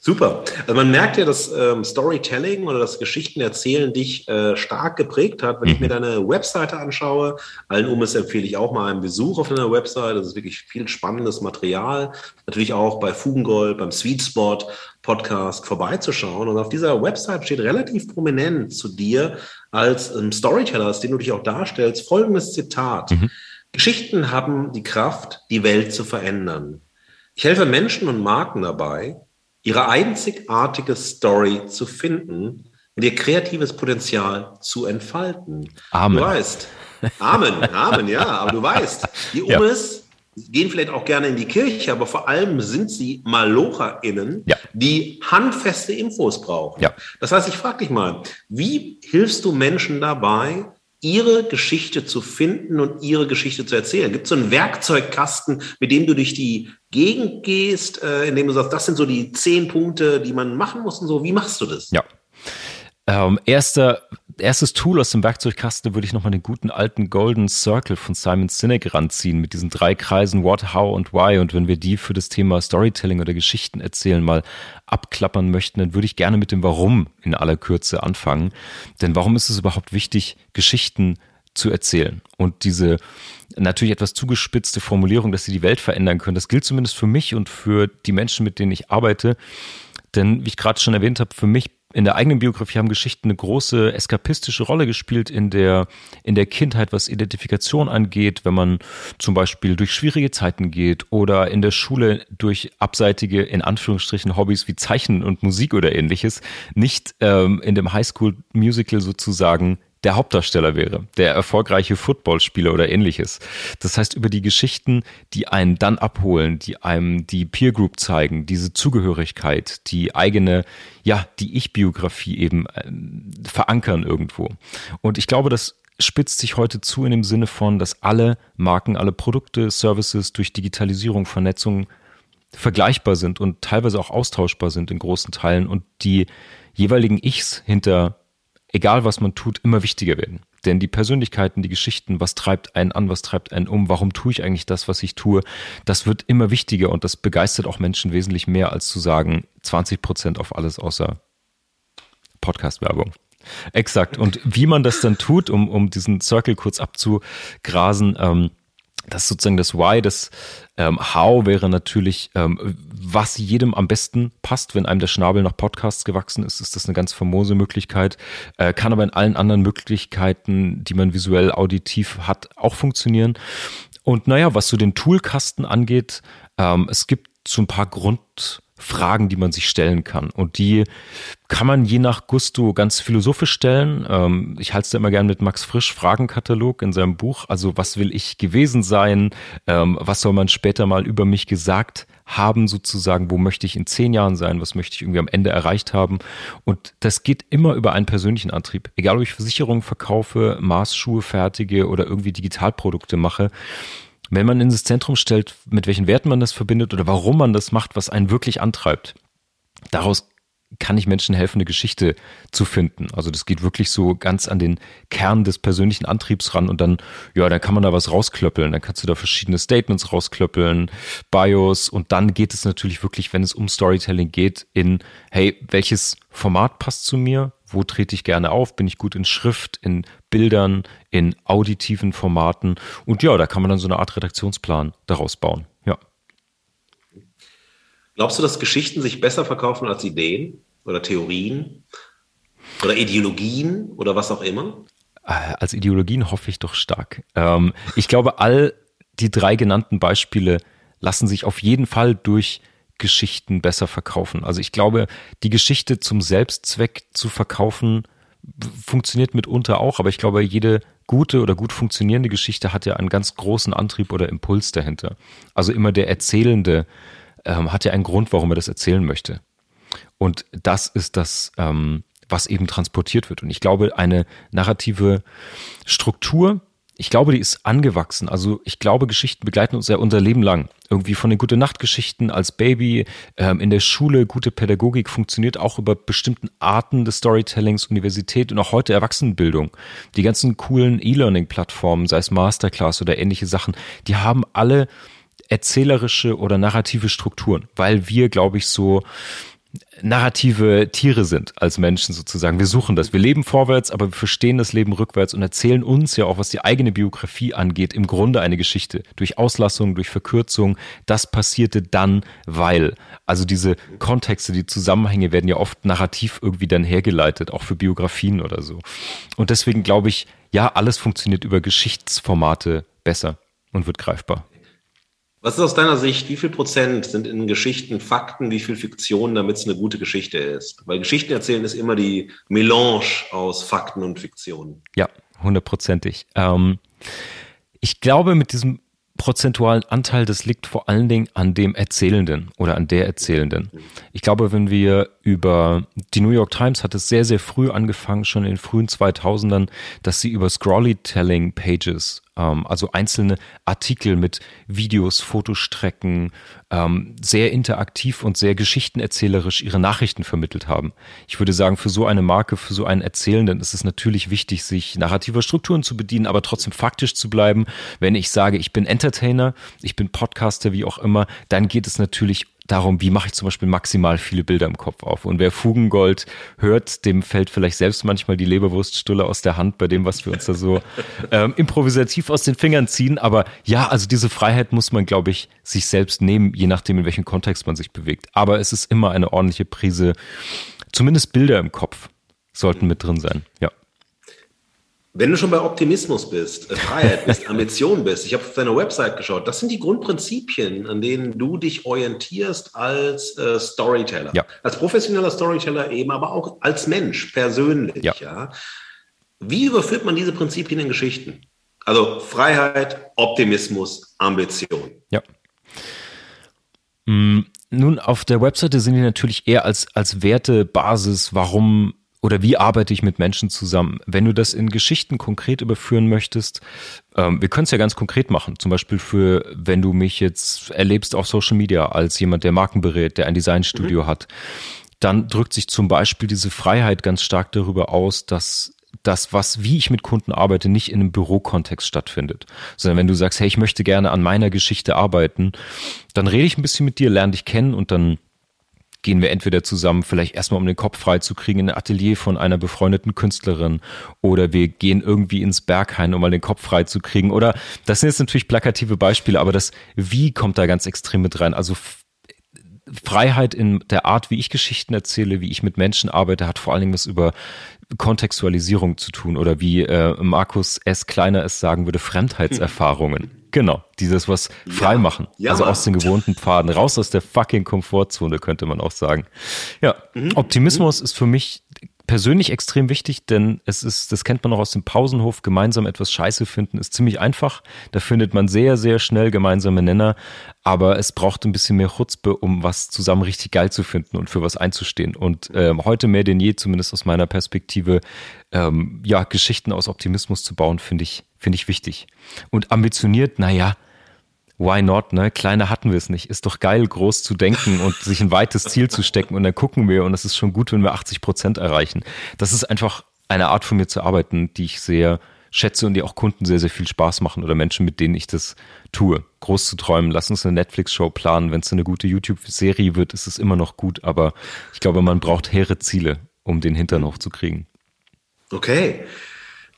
Super. Also man merkt ja, dass ähm, Storytelling oder das Geschichtenerzählen dich äh, stark geprägt hat. Wenn ich mir mhm. deine Webseite anschaue, allen Umes empfehle ich auch mal einen Besuch auf deiner Webseite. Das ist wirklich viel spannendes Material. Natürlich auch bei Fugengold, beim Sweet Spot Podcast vorbeizuschauen. Und auf dieser Website steht relativ prominent zu dir als ähm, Storyteller, als den du dich auch darstellst, folgendes Zitat. Mhm. Geschichten haben die Kraft, die Welt zu verändern. Ich helfe Menschen und Marken dabei, ihre einzigartige Story zu finden und ihr kreatives Potenzial zu entfalten. Amen. Du weißt, Amen, Amen, ja, aber du weißt, die Umes ja. gehen vielleicht auch gerne in die Kirche, aber vor allem sind sie MalocherInnen, ja. die handfeste Infos brauchen. Ja. Das heißt, ich frage dich mal, wie hilfst du Menschen dabei, ihre Geschichte zu finden und ihre Geschichte zu erzählen? Gibt es so einen Werkzeugkasten, mit dem du durch die Gegend gehst, äh, in dem du sagst, das sind so die zehn Punkte, die man machen muss und so? Wie machst du das? Ja. Ähm, erster, erstes Tool aus dem Werkzeugkasten würde ich nochmal den guten alten Golden Circle von Simon Sinek ranziehen mit diesen drei Kreisen What, How und Why. Und wenn wir die für das Thema Storytelling oder Geschichten erzählen mal abklappern möchten, dann würde ich gerne mit dem Warum in aller Kürze anfangen. Denn warum ist es überhaupt wichtig, Geschichten zu erzählen? Und diese natürlich etwas zugespitzte Formulierung, dass sie die Welt verändern können, das gilt zumindest für mich und für die Menschen, mit denen ich arbeite. Denn wie ich gerade schon erwähnt habe, für mich in der eigenen Biografie haben Geschichten eine große eskapistische Rolle gespielt in der, in der Kindheit, was Identifikation angeht, wenn man zum Beispiel durch schwierige Zeiten geht oder in der Schule durch abseitige, in Anführungsstrichen, Hobbys wie Zeichnen und Musik oder ähnliches, nicht ähm, in dem Highschool-Musical sozusagen der Hauptdarsteller wäre, der erfolgreiche Footballspieler oder ähnliches. Das heißt, über die Geschichten, die einen dann abholen, die einem die Peer Group zeigen, diese Zugehörigkeit, die eigene, ja, die Ich-Biografie eben äh, verankern irgendwo. Und ich glaube, das spitzt sich heute zu in dem Sinne von, dass alle Marken, alle Produkte, Services durch Digitalisierung, Vernetzung vergleichbar sind und teilweise auch austauschbar sind in großen Teilen und die jeweiligen Ichs hinter egal was man tut, immer wichtiger werden. Denn die Persönlichkeiten, die Geschichten, was treibt einen an, was treibt einen um, warum tue ich eigentlich das, was ich tue, das wird immer wichtiger und das begeistert auch Menschen wesentlich mehr, als zu sagen, 20 Prozent auf alles außer Podcast-Werbung. Exakt. Und wie man das dann tut, um, um diesen Circle kurz abzugrasen, ähm, das ist sozusagen das Why, das ähm, How wäre natürlich, ähm, was jedem am besten passt. Wenn einem der Schnabel nach Podcasts gewachsen ist, ist das eine ganz famose Möglichkeit. Äh, kann aber in allen anderen Möglichkeiten, die man visuell auditiv hat, auch funktionieren. Und naja, was so den Toolkasten angeht, ähm, es gibt so ein paar Grund Fragen, die man sich stellen kann. Und die kann man je nach Gusto ganz philosophisch stellen. Ähm, ich halte es immer gern mit Max Frisch Fragenkatalog in seinem Buch. Also was will ich gewesen sein? Ähm, was soll man später mal über mich gesagt haben sozusagen? Wo möchte ich in zehn Jahren sein? Was möchte ich irgendwie am Ende erreicht haben? Und das geht immer über einen persönlichen Antrieb. Egal, ob ich Versicherungen verkaufe, Maßschuhe fertige oder irgendwie Digitalprodukte mache wenn man in das Zentrum stellt, mit welchen Werten man das verbindet oder warum man das macht, was einen wirklich antreibt, daraus kann ich Menschen helfen, eine Geschichte zu finden. Also das geht wirklich so ganz an den Kern des persönlichen Antriebs ran und dann, ja, dann kann man da was rausklöppeln. Dann kannst du da verschiedene Statements rausklöppeln, Bios und dann geht es natürlich wirklich, wenn es um Storytelling geht, in, hey, welches Format passt zu mir? Wo trete ich gerne auf? Bin ich gut in Schrift, in Bildern, in auditiven Formaten? Und ja, da kann man dann so eine Art Redaktionsplan daraus bauen. Ja. Glaubst du, dass Geschichten sich besser verkaufen als Ideen oder Theorien oder Ideologien oder was auch immer? Äh, als Ideologien hoffe ich doch stark. Ähm, ich glaube, all die drei genannten Beispiele lassen sich auf jeden Fall durch Geschichten besser verkaufen. Also ich glaube, die Geschichte zum Selbstzweck zu verkaufen funktioniert mitunter auch, aber ich glaube, jede gute oder gut funktionierende Geschichte hat ja einen ganz großen Antrieb oder Impuls dahinter. Also immer der Erzählende ähm, hat ja einen Grund, warum er das erzählen möchte. Und das ist das, ähm, was eben transportiert wird. Und ich glaube, eine narrative Struktur, ich glaube, die ist angewachsen. Also ich glaube, Geschichten begleiten uns ja unser Leben lang. Irgendwie von den gute Nacht-Geschichten als Baby, ähm, in der Schule, gute Pädagogik funktioniert auch über bestimmten Arten des Storytellings, Universität und auch heute Erwachsenenbildung. Die ganzen coolen E-Learning-Plattformen, sei es Masterclass oder ähnliche Sachen, die haben alle erzählerische oder narrative Strukturen, weil wir, glaube ich, so narrative Tiere sind als Menschen sozusagen. Wir suchen das. Wir leben vorwärts, aber wir verstehen das Leben rückwärts und erzählen uns ja auch, was die eigene Biografie angeht, im Grunde eine Geschichte. Durch Auslassung, durch Verkürzung. Das passierte dann, weil. Also diese Kontexte, die Zusammenhänge werden ja oft narrativ irgendwie dann hergeleitet, auch für Biografien oder so. Und deswegen glaube ich, ja, alles funktioniert über Geschichtsformate besser und wird greifbar. Was ist aus deiner Sicht, wie viel Prozent sind in Geschichten Fakten, wie viel Fiktion, damit es eine gute Geschichte ist? Weil Geschichten erzählen ist immer die Melange aus Fakten und Fiktion. Ja, hundertprozentig. Ähm, ich glaube, mit diesem prozentualen Anteil, das liegt vor allen Dingen an dem Erzählenden oder an der Erzählenden. Ich glaube, wenn wir über die New York Times hat es sehr, sehr früh angefangen, schon in den frühen 2000ern, dass sie über Scrolly-Telling Pages ähm, also einzelne Artikel mit Videos, Fotostrecken, ähm, sehr interaktiv und sehr geschichtenerzählerisch ihre Nachrichten vermittelt haben. Ich würde sagen, für so eine Marke, für so einen Erzählenden ist es natürlich wichtig, sich narrativer Strukturen zu bedienen, aber trotzdem faktisch zu bleiben. Wenn ich sage, ich bin Entertainer, ich bin Podcaster, wie auch immer, dann geht es natürlich darum, wie mache ich zum Beispiel maximal viele Bilder im Kopf auf. Und wer Fugengold hört, dem fällt vielleicht selbst manchmal die Leberwurststulle aus der Hand bei dem, was wir uns da so [laughs] ähm, improvisativ aus den Fingern ziehen. Aber ja, also diese Freiheit muss man, glaube ich, sich selbst nehmen, je nachdem, in welchem Kontext man sich bewegt. Aber es ist immer eine ordentliche Prise, zumindest Bilder im Kopf sollten mit drin sein. Ja. Wenn du schon bei Optimismus bist, äh, Freiheit bist, [laughs] Ambition bist, ich habe auf deiner Website geschaut, das sind die Grundprinzipien, an denen du dich orientierst als äh, Storyteller. Ja. Als professioneller Storyteller eben, aber auch als Mensch persönlich. Ja. ja. Wie überführt man diese Prinzipien in Geschichten? Also Freiheit, Optimismus, Ambition. Ja. Mm, nun, auf der Webseite sind die natürlich eher als, als Wertebasis, warum oder wie arbeite ich mit Menschen zusammen? Wenn du das in Geschichten konkret überführen möchtest, ähm, wir können es ja ganz konkret machen. Zum Beispiel für, wenn du mich jetzt erlebst auf Social Media als jemand, der Marken berät, der ein Designstudio mhm. hat, dann drückt sich zum Beispiel diese Freiheit ganz stark darüber aus, dass das, was, wie ich mit Kunden arbeite, nicht in einem Bürokontext stattfindet. Sondern wenn du sagst, hey, ich möchte gerne an meiner Geschichte arbeiten, dann rede ich ein bisschen mit dir, lerne dich kennen und dann gehen wir entweder zusammen, vielleicht erstmal um den Kopf frei zu kriegen, in ein Atelier von einer befreundeten Künstlerin oder wir gehen irgendwie ins Berghain, um mal den Kopf frei zu kriegen. Oder das sind jetzt natürlich plakative Beispiele, aber das Wie kommt da ganz extrem mit rein. Also Freiheit in der Art, wie ich Geschichten erzähle, wie ich mit Menschen arbeite, hat vor allen Dingen was über Kontextualisierung zu tun oder wie äh, Markus S. Kleiner es sagen würde, Fremdheitserfahrungen. Genau, dieses was frei machen. Ja, also aus den gewohnten Pfaden, raus aus der fucking Komfortzone, könnte man auch sagen. Ja, mhm. Optimismus mhm. ist für mich persönlich extrem wichtig, denn es ist, das kennt man auch aus dem Pausenhof, gemeinsam etwas Scheiße finden ist ziemlich einfach. Da findet man sehr, sehr schnell gemeinsame Nenner, aber es braucht ein bisschen mehr Chutzpe, um was zusammen richtig geil zu finden und für was einzustehen. Und ähm, heute mehr denn je, zumindest aus meiner Perspektive, ähm, ja, Geschichten aus Optimismus zu bauen, finde ich, finde ich wichtig. Und ambitioniert, naja, why not, ne? Kleiner hatten wir es nicht. Ist doch geil, groß zu denken und [laughs] sich ein weites Ziel zu stecken und dann gucken wir und es ist schon gut, wenn wir 80 Prozent erreichen. Das ist einfach eine Art von mir zu arbeiten, die ich sehr schätze und die auch Kunden sehr, sehr viel Spaß machen oder Menschen, mit denen ich das tue. Groß zu träumen, lass uns eine Netflix-Show planen. Wenn es eine gute YouTube-Serie wird, ist es immer noch gut, aber ich glaube, man braucht hehre Ziele, um den Hintern hochzukriegen. Okay.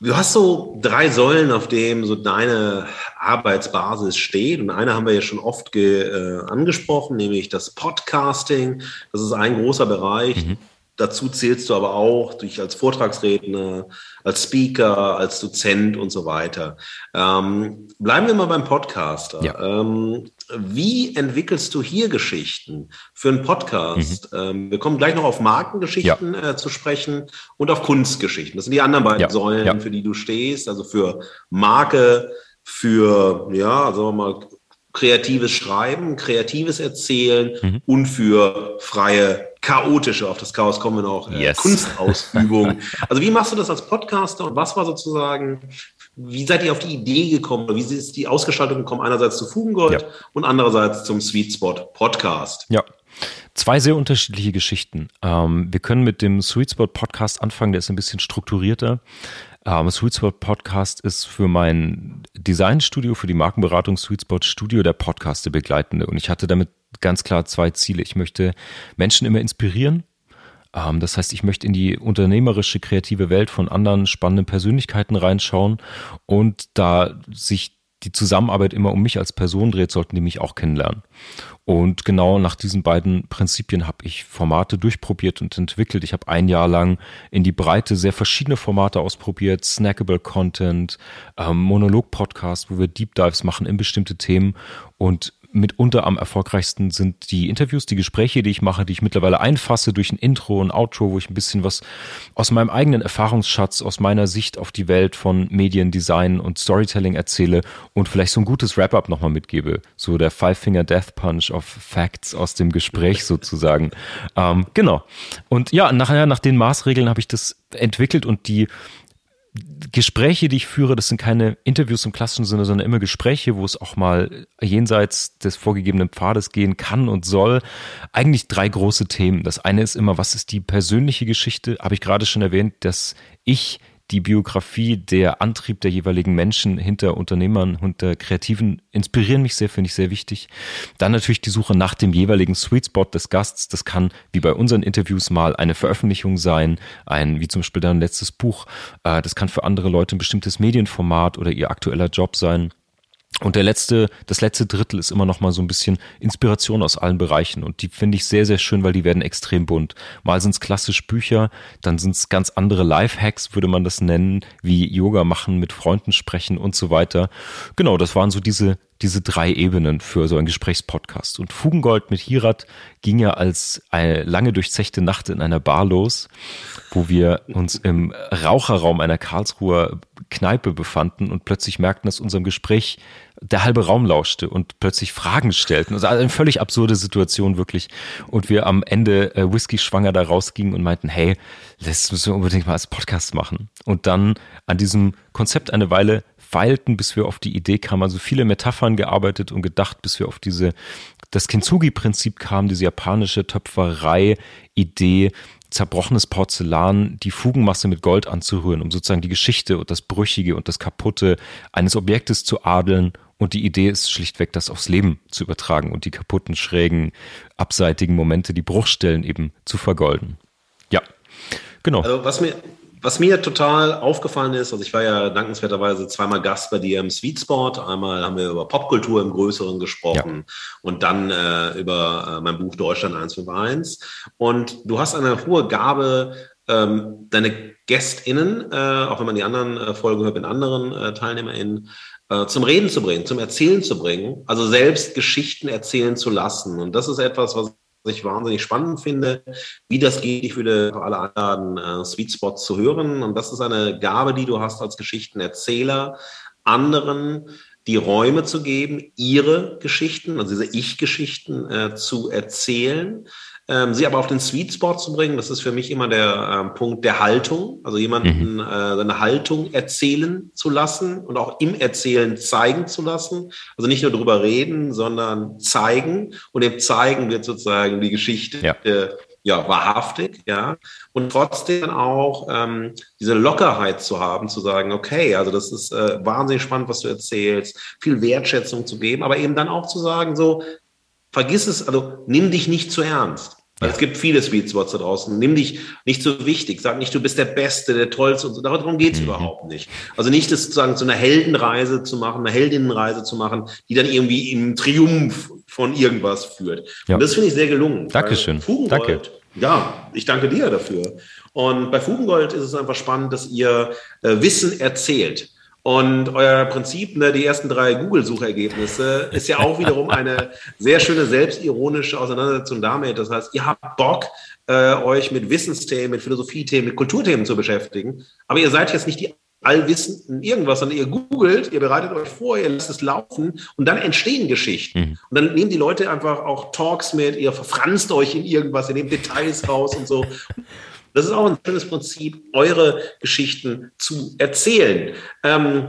Du hast so drei Säulen, auf denen so deine Arbeitsbasis steht. Und eine haben wir ja schon oft äh, angesprochen, nämlich das Podcasting. Das ist ein großer Bereich. Mhm. Dazu zählst du aber auch dich als Vortragsredner, als Speaker, als Dozent und so weiter. Ähm, bleiben wir mal beim Podcaster. Ja. Ähm, wie entwickelst du hier Geschichten für einen Podcast? Mhm. Ähm, wir kommen gleich noch auf Markengeschichten ja. äh, zu sprechen und auf Kunstgeschichten. Das sind die anderen beiden ja. Säulen, für die du stehst. Also für Marke, für, ja, sagen wir mal, kreatives Schreiben, kreatives Erzählen mhm. und für freie, chaotische, auf das Chaos kommen wir noch, äh, yes. Kunstausübung. [laughs] also wie machst du das als Podcaster und was war sozusagen, wie seid ihr auf die Idee gekommen oder wie ist die Ausgestaltung gekommen, einerseits zu Fugengold ja. und andererseits zum Sweet Spot Podcast? Ja. Zwei sehr unterschiedliche Geschichten. Ähm, wir können mit dem Sweet Spot Podcast anfangen, der ist ein bisschen strukturierter. Ähm, Sweet Spot Podcast ist für mein Designstudio, für die Markenberatung Sweet Spot Studio der Podcaste begleitende. Und ich hatte damit ganz klar zwei Ziele. Ich möchte Menschen immer inspirieren. Ähm, das heißt, ich möchte in die unternehmerische, kreative Welt von anderen spannenden Persönlichkeiten reinschauen und da sich die Zusammenarbeit immer um mich als Person dreht, sollten die mich auch kennenlernen. Und genau nach diesen beiden Prinzipien habe ich Formate durchprobiert und entwickelt. Ich habe ein Jahr lang in die Breite sehr verschiedene Formate ausprobiert, Snackable Content, ähm, Monolog-Podcast, wo wir Deep Dives machen in bestimmte Themen und mitunter am erfolgreichsten sind die Interviews, die Gespräche, die ich mache, die ich mittlerweile einfasse durch ein Intro und Outro, wo ich ein bisschen was aus meinem eigenen Erfahrungsschatz, aus meiner Sicht auf die Welt von Medien, Design und Storytelling erzähle und vielleicht so ein gutes Wrap-up nochmal mitgebe. So der Five-Finger Death Punch of Facts aus dem Gespräch [laughs] sozusagen. Ähm, genau. Und ja, nachher, nach den Maßregeln habe ich das entwickelt und die Gespräche, die ich führe, das sind keine Interviews im klassischen Sinne, sondern immer Gespräche, wo es auch mal jenseits des vorgegebenen Pfades gehen kann und soll. Eigentlich drei große Themen. Das eine ist immer, was ist die persönliche Geschichte? Habe ich gerade schon erwähnt, dass ich die Biografie, der Antrieb der jeweiligen Menschen hinter Unternehmern, hinter Kreativen inspirieren mich sehr, finde ich sehr wichtig. Dann natürlich die Suche nach dem jeweiligen Sweet Spot des Gasts. Das kann, wie bei unseren Interviews, mal eine Veröffentlichung sein, ein, wie zum Beispiel dein letztes Buch. Äh, das kann für andere Leute ein bestimmtes Medienformat oder ihr aktueller Job sein. Und der letzte, das letzte Drittel ist immer noch mal so ein bisschen Inspiration aus allen Bereichen. Und die finde ich sehr, sehr schön, weil die werden extrem bunt. Mal sind es klassisch Bücher, dann sind es ganz andere Lifehacks, würde man das nennen, wie Yoga machen, mit Freunden sprechen und so weiter. Genau, das waren so diese, diese drei Ebenen für so einen Gesprächspodcast. Und Fugengold mit Hirat ging ja als eine lange durchzechte Nacht in einer Bar los, wo wir uns im Raucherraum einer Karlsruher Kneipe befanden und plötzlich merkten, dass unserem Gespräch der halbe Raum lauschte und plötzlich Fragen stellten. Also eine völlig absurde Situation wirklich. Und wir am Ende äh, Whisky schwanger da rausgingen und meinten, hey, das müssen wir unbedingt mal als Podcast machen. Und dann an diesem Konzept eine Weile feilten, bis wir auf die Idee kamen, also viele Metaphern gearbeitet und gedacht, bis wir auf diese, das Kintsugi-Prinzip kamen, diese japanische Töpferei-Idee, zerbrochenes Porzellan, die Fugenmasse mit Gold anzurühren, um sozusagen die Geschichte und das Brüchige und das Kaputte eines Objektes zu adeln. Und die Idee ist schlichtweg, das aufs Leben zu übertragen und die kaputten, schrägen, abseitigen Momente, die Bruchstellen eben zu vergolden. Ja, genau. Also was mir, was mir total aufgefallen ist, also ich war ja dankenswerterweise zweimal Gast bei dir im Sweet Spot. Einmal haben wir über Popkultur im Größeren gesprochen ja. und dann äh, über äh, mein Buch Deutschland 151. Und du hast eine hohe Gabe, ähm, deine GästInnen, äh, auch wenn man die anderen äh, Folgen hört mit anderen äh, TeilnehmerInnen, äh, zum Reden zu bringen, zum Erzählen zu bringen, also selbst Geschichten erzählen zu lassen. Und das ist etwas, was was ich wahnsinnig spannend finde. Wie das geht, ich würde alle einladen, äh, Sweet Spots zu hören. Und das ist eine Gabe, die du hast als Geschichtenerzähler, anderen die Räume zu geben, ihre Geschichten, also diese Ich-Geschichten äh, zu erzählen. Ähm, sie aber auf den Sweet Spot zu bringen, das ist für mich immer der ähm, Punkt der Haltung, also jemanden mhm. äh, seine Haltung erzählen zu lassen und auch im Erzählen zeigen zu lassen. Also nicht nur drüber reden, sondern zeigen und im Zeigen wird sozusagen die Geschichte ja. äh, ja, wahrhaftig, ja, und trotzdem auch ähm, diese Lockerheit zu haben, zu sagen, okay, also das ist äh, wahnsinnig spannend, was du erzählst, viel Wertschätzung zu geben, aber eben dann auch zu sagen, so, vergiss es, also nimm dich nicht zu ernst. Weil ja. es gibt viele Sweet Spots da draußen. Nimm dich nicht so wichtig. Sag nicht, du bist der Beste, der Tollste und so. Darum geht's mhm. überhaupt nicht. Also nicht das sozusagen zu einer Heldenreise zu machen, eine Heldinnenreise zu machen, die dann irgendwie im Triumph von irgendwas führt. Ja. Und das finde ich sehr gelungen. Dankeschön. Fugengold, danke. Ja, ich danke dir dafür. Und bei Fugengold ist es einfach spannend, dass ihr äh, Wissen erzählt. Und euer Prinzip, ne, die ersten drei Google-Suchergebnisse, ist ja auch wiederum eine sehr schöne selbstironische Auseinandersetzung damit. Das heißt, ihr habt Bock, äh, euch mit Wissensthemen, mit Philosophiethemen, mit Kulturthemen zu beschäftigen. Aber ihr seid jetzt nicht die Allwissenden irgendwas, sondern ihr googelt, ihr bereitet euch vor, ihr lasst es laufen und dann entstehen Geschichten. Mhm. Und dann nehmen die Leute einfach auch Talks mit, ihr verfranst euch in irgendwas, ihr nehmt Details raus und so. Das ist auch ein schönes Prinzip, eure Geschichten zu erzählen. Ähm,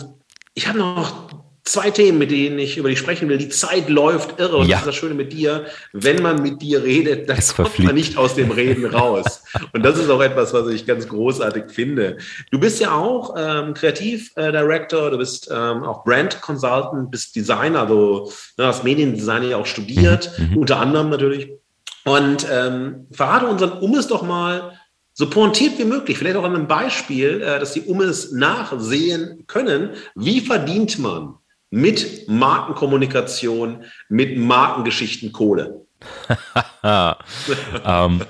ich habe noch zwei Themen, mit denen ich über die sprechen will. Die Zeit läuft irre und ja. das ist das Schöne mit dir. Wenn man mit dir redet, dann es kommt verfliegt. man nicht aus dem Reden raus. und das ist auch etwas, was ich ganz großartig finde. Du bist ja auch ähm, Kreativdirektor, äh, du bist ähm, auch Brand Consultant, bist Designer, also ne, hast Mediendesign ja auch studiert, mhm. mhm. unter anderem natürlich. Und ähm, verrate unseren Um es doch mal, so pointiert wie möglich, vielleicht auch an einem Beispiel, äh, dass die Ummes nachsehen können, wie verdient man mit Markenkommunikation, mit Markengeschichten Kohle? [laughs] ähm,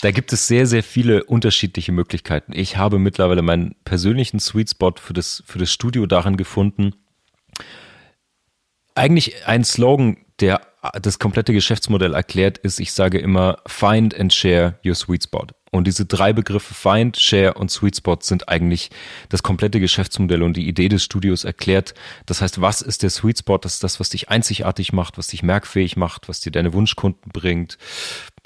da gibt es sehr, sehr viele unterschiedliche Möglichkeiten. Ich habe mittlerweile meinen persönlichen Sweet Spot für das, für das Studio darin gefunden. Eigentlich ein Slogan, der das komplette Geschäftsmodell erklärt, ist, ich sage immer, find and share your sweet spot. Und diese drei Begriffe Find, Share und Sweet Spot sind eigentlich das komplette Geschäftsmodell und die Idee des Studios erklärt. Das heißt, was ist der Sweet Spot? Das ist das, was dich einzigartig macht, was dich merkfähig macht, was dir deine Wunschkunden bringt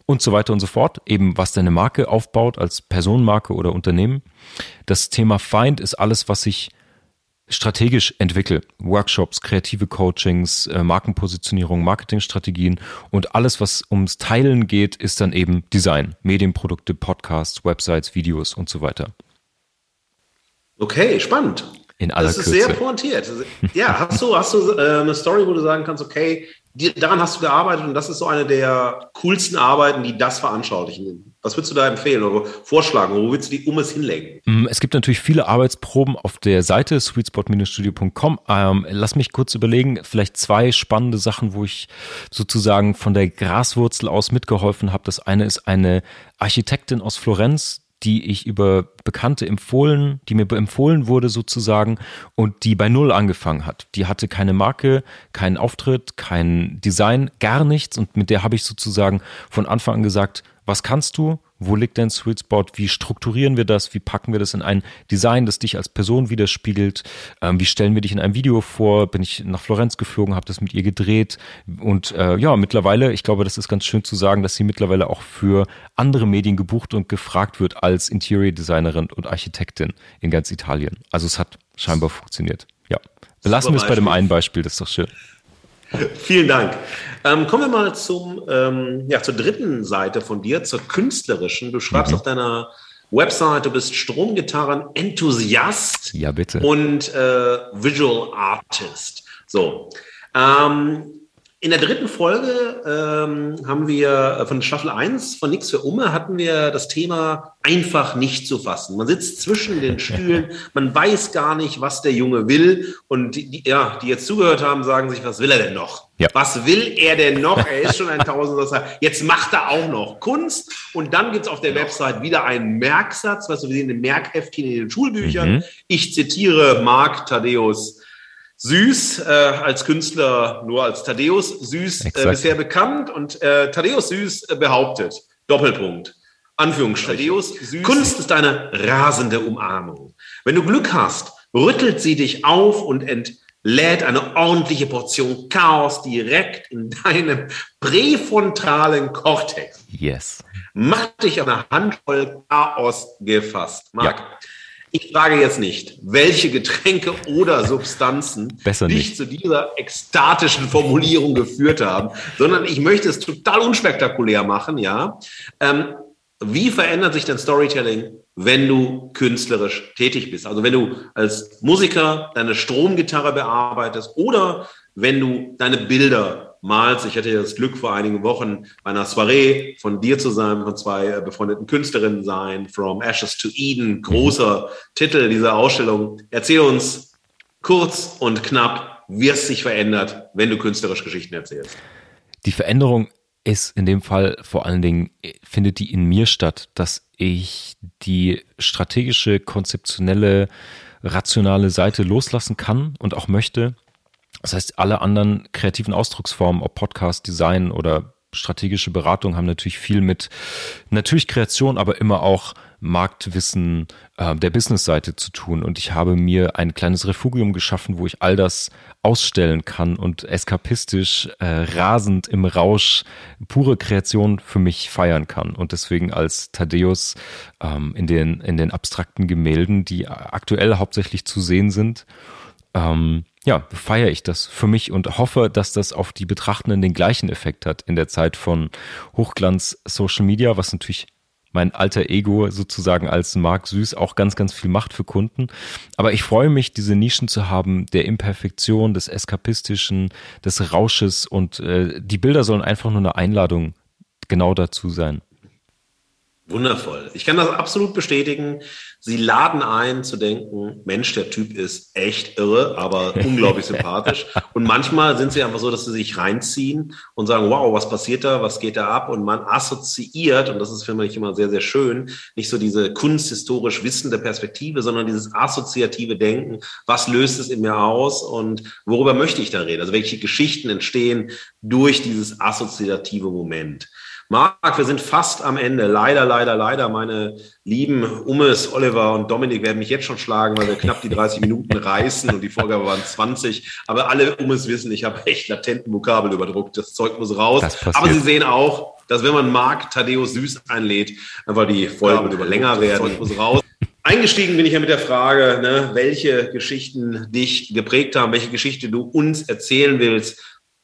und so weiter und so fort. Eben was deine Marke aufbaut als Personenmarke oder Unternehmen. Das Thema Find ist alles, was sich strategisch entwickle. Workshops, kreative Coachings, äh, Markenpositionierung, Marketingstrategien und alles, was ums Teilen geht, ist dann eben Design, Medienprodukte, Podcasts, Websites, Videos und so weiter. Okay, spannend. In aller das ist Kürze. sehr pointiert. Ja, hast du, hast du äh, eine Story, wo du sagen kannst, okay, die, daran hast du gearbeitet und das ist so eine der coolsten Arbeiten, die das veranschaulichen. Was würdest du da empfehlen oder vorschlagen? Wo willst du die Ummes hinlegen? Mm, es gibt natürlich viele Arbeitsproben auf der Seite sweetspot-studio.com. Ähm, lass mich kurz überlegen, vielleicht zwei spannende Sachen, wo ich sozusagen von der Graswurzel aus mitgeholfen habe. Das eine ist eine Architektin aus Florenz, die ich über Bekannte empfohlen, die mir empfohlen wurde sozusagen und die bei Null angefangen hat. Die hatte keine Marke, keinen Auftritt, kein Design, gar nichts und mit der habe ich sozusagen von Anfang an gesagt, was kannst du? Wo liegt dein Sweet Spot? Wie strukturieren wir das? Wie packen wir das in ein Design, das dich als Person widerspiegelt? Ähm, wie stellen wir dich in einem Video vor? Bin ich nach Florenz geflogen, habe das mit ihr gedreht und äh, ja, mittlerweile, ich glaube, das ist ganz schön zu sagen, dass sie mittlerweile auch für andere Medien gebucht und gefragt wird als Interior Designerin und Architektin in ganz Italien. Also es hat scheinbar funktioniert. Ja. Belassen wir es bei dem einen Beispiel, das ist doch schön. [laughs] Vielen Dank. Ähm, kommen wir mal zum, ähm, ja, zur dritten Seite von dir, zur künstlerischen. Du schreibst mhm. auf deiner Website, du bist Stromgitarren-Enthusiast. Ja, bitte. Und äh, Visual Artist. So. Ähm, in der dritten Folge ähm, haben wir äh, von Staffel 1 von Nix für Umme hatten wir das Thema einfach nicht zu fassen. Man sitzt zwischen den [laughs] Stühlen, man weiß gar nicht, was der Junge will. Und die, die, ja, die jetzt zugehört haben, sagen sich, was will er denn noch? Ja. Was will er denn noch? Er ist schon ein Tausendsasser. Jetzt macht er auch noch Kunst. Und dann gibt's auf der Website wieder einen Merksatz, was wir sehen in Merkheftchen in den Schulbüchern. Mhm. Ich zitiere Marc Thaddeus Süß äh, als Künstler nur als Thaddeus Süß äh, bisher bekannt und äh, Thaddeus Süß äh, behauptet, Doppelpunkt, Anführungsstrichen, Thaddeus Süß, Kunst ist eine rasende Umarmung. Wenn du Glück hast, rüttelt sie dich auf und lädt eine ordentliche Portion Chaos direkt in deinem präfrontalen Kortex. Yes. Mach dich an eine Handvoll Chaos gefasst. Marc, ja. Ich frage jetzt nicht, welche Getränke oder Substanzen dich nicht. zu dieser ekstatischen Formulierung geführt haben, sondern ich möchte es total unspektakulär machen, ja. Ähm, wie verändert sich dein Storytelling, wenn du künstlerisch tätig bist? Also wenn du als Musiker deine Stromgitarre bearbeitest oder wenn du deine Bilder malst. Ich hatte das Glück, vor einigen Wochen bei einer Soiree von dir zu sein, von zwei äh, befreundeten Künstlerinnen sein, From Ashes to Eden, großer Titel dieser Ausstellung. Erzähl uns kurz und knapp, wie es sich verändert, wenn du künstlerisch Geschichten erzählst. Die Veränderung ist in dem Fall vor allen Dingen, findet die in mir statt, dass ich die strategische, konzeptionelle, rationale Seite loslassen kann und auch möchte. Das heißt, alle anderen kreativen Ausdrucksformen, ob Podcast, Design oder strategische Beratung, haben natürlich viel mit natürlich Kreation, aber immer auch Marktwissen äh, der Businessseite zu tun. Und ich habe mir ein kleines Refugium geschaffen, wo ich all das ausstellen kann und eskapistisch, äh, rasend im Rausch pure Kreation für mich feiern kann. Und deswegen als Thaddeus ähm, in, den, in den abstrakten Gemälden, die aktuell hauptsächlich zu sehen sind, ähm, ja, feiere ich das für mich und hoffe, dass das auf die Betrachtenden den gleichen Effekt hat in der Zeit von Hochglanz Social Media, was natürlich mein alter Ego sozusagen als Mark Süß auch ganz, ganz viel macht für Kunden. Aber ich freue mich, diese Nischen zu haben, der Imperfektion, des Eskapistischen, des Rausches und äh, die Bilder sollen einfach nur eine Einladung genau dazu sein. Wundervoll. Ich kann das absolut bestätigen. Sie laden ein zu denken, Mensch, der Typ ist echt irre, aber unglaublich [laughs] sympathisch. Und manchmal sind sie einfach so, dass sie sich reinziehen und sagen, wow, was passiert da, was geht da ab? Und man assoziiert, und das ist für mich immer sehr, sehr schön, nicht so diese kunsthistorisch wissende Perspektive, sondern dieses assoziative Denken, was löst es in mir aus und worüber möchte ich da reden? Also welche Geschichten entstehen durch dieses assoziative Moment. Marc, wir sind fast am Ende. Leider, leider, leider. Meine lieben Ummes, Oliver und Dominik werden mich jetzt schon schlagen, weil wir knapp die 30 [laughs] Minuten reißen und die Vorgabe waren 20. Aber alle Ummes wissen, ich habe echt latenten Vokabel überdruckt. Das Zeug muss raus. Aber sie sehen auch, dass wenn man Marc Thaddeus Süß einlädt, einfach die Folgen ja, länger werden. Das Zeug muss raus. [laughs] Eingestiegen bin ich ja mit der Frage, ne, welche Geschichten dich geprägt haben, welche Geschichte du uns erzählen willst.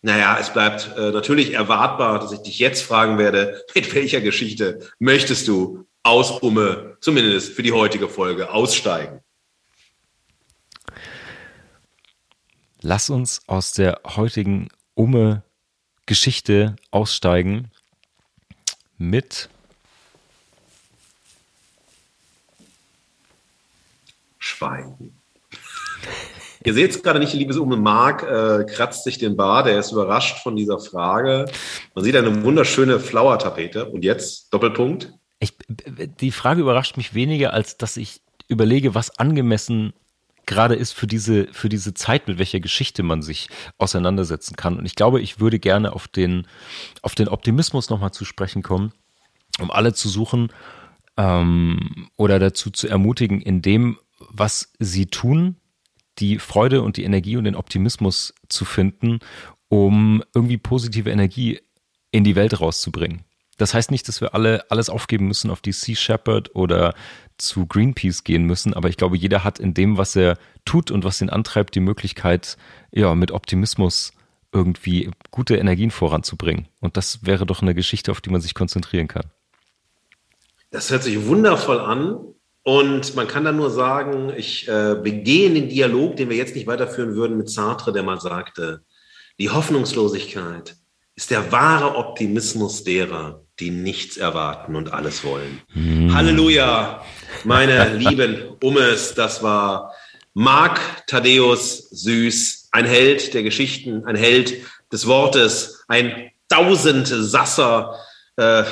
Naja, es bleibt äh, natürlich erwartbar, dass ich dich jetzt fragen werde, [laughs] mit welcher Geschichte möchtest du aus Umme, zumindest für die heutige Folge, aussteigen? Lass uns aus der heutigen Umme Geschichte aussteigen mit Schweigen. [laughs] Ihr seht es gerade nicht, liebes Ume Mark äh, kratzt sich den Bart, er ist überrascht von dieser Frage. Man sieht eine wunderschöne Flower-Tapete. Und jetzt, Doppelpunkt. Ich, die Frage überrascht mich weniger, als dass ich überlege, was angemessen gerade ist für diese, für diese Zeit, mit welcher Geschichte man sich auseinandersetzen kann. Und ich glaube, ich würde gerne auf den, auf den Optimismus nochmal zu sprechen kommen, um alle zu suchen ähm, oder dazu zu ermutigen, in dem, was sie tun, die Freude und die Energie und den Optimismus zu finden, um irgendwie positive Energie in die Welt rauszubringen. Das heißt nicht, dass wir alle alles aufgeben müssen, auf die Sea Shepherd oder zu Greenpeace gehen müssen, aber ich glaube, jeder hat in dem, was er tut und was ihn antreibt, die Möglichkeit, ja, mit Optimismus irgendwie gute Energien voranzubringen. Und das wäre doch eine Geschichte, auf die man sich konzentrieren kann. Das hört sich wundervoll an. Und man kann dann nur sagen, ich äh, begehe den Dialog, den wir jetzt nicht weiterführen würden, mit Sartre, der mal sagte, die Hoffnungslosigkeit ist der wahre Optimismus derer, die nichts erwarten und alles wollen. Hm. Halleluja, meine [laughs] lieben Ummes, das war Marc Thaddeus Süß, ein Held der Geschichten, ein Held des Wortes, ein Tausendsasser, äh,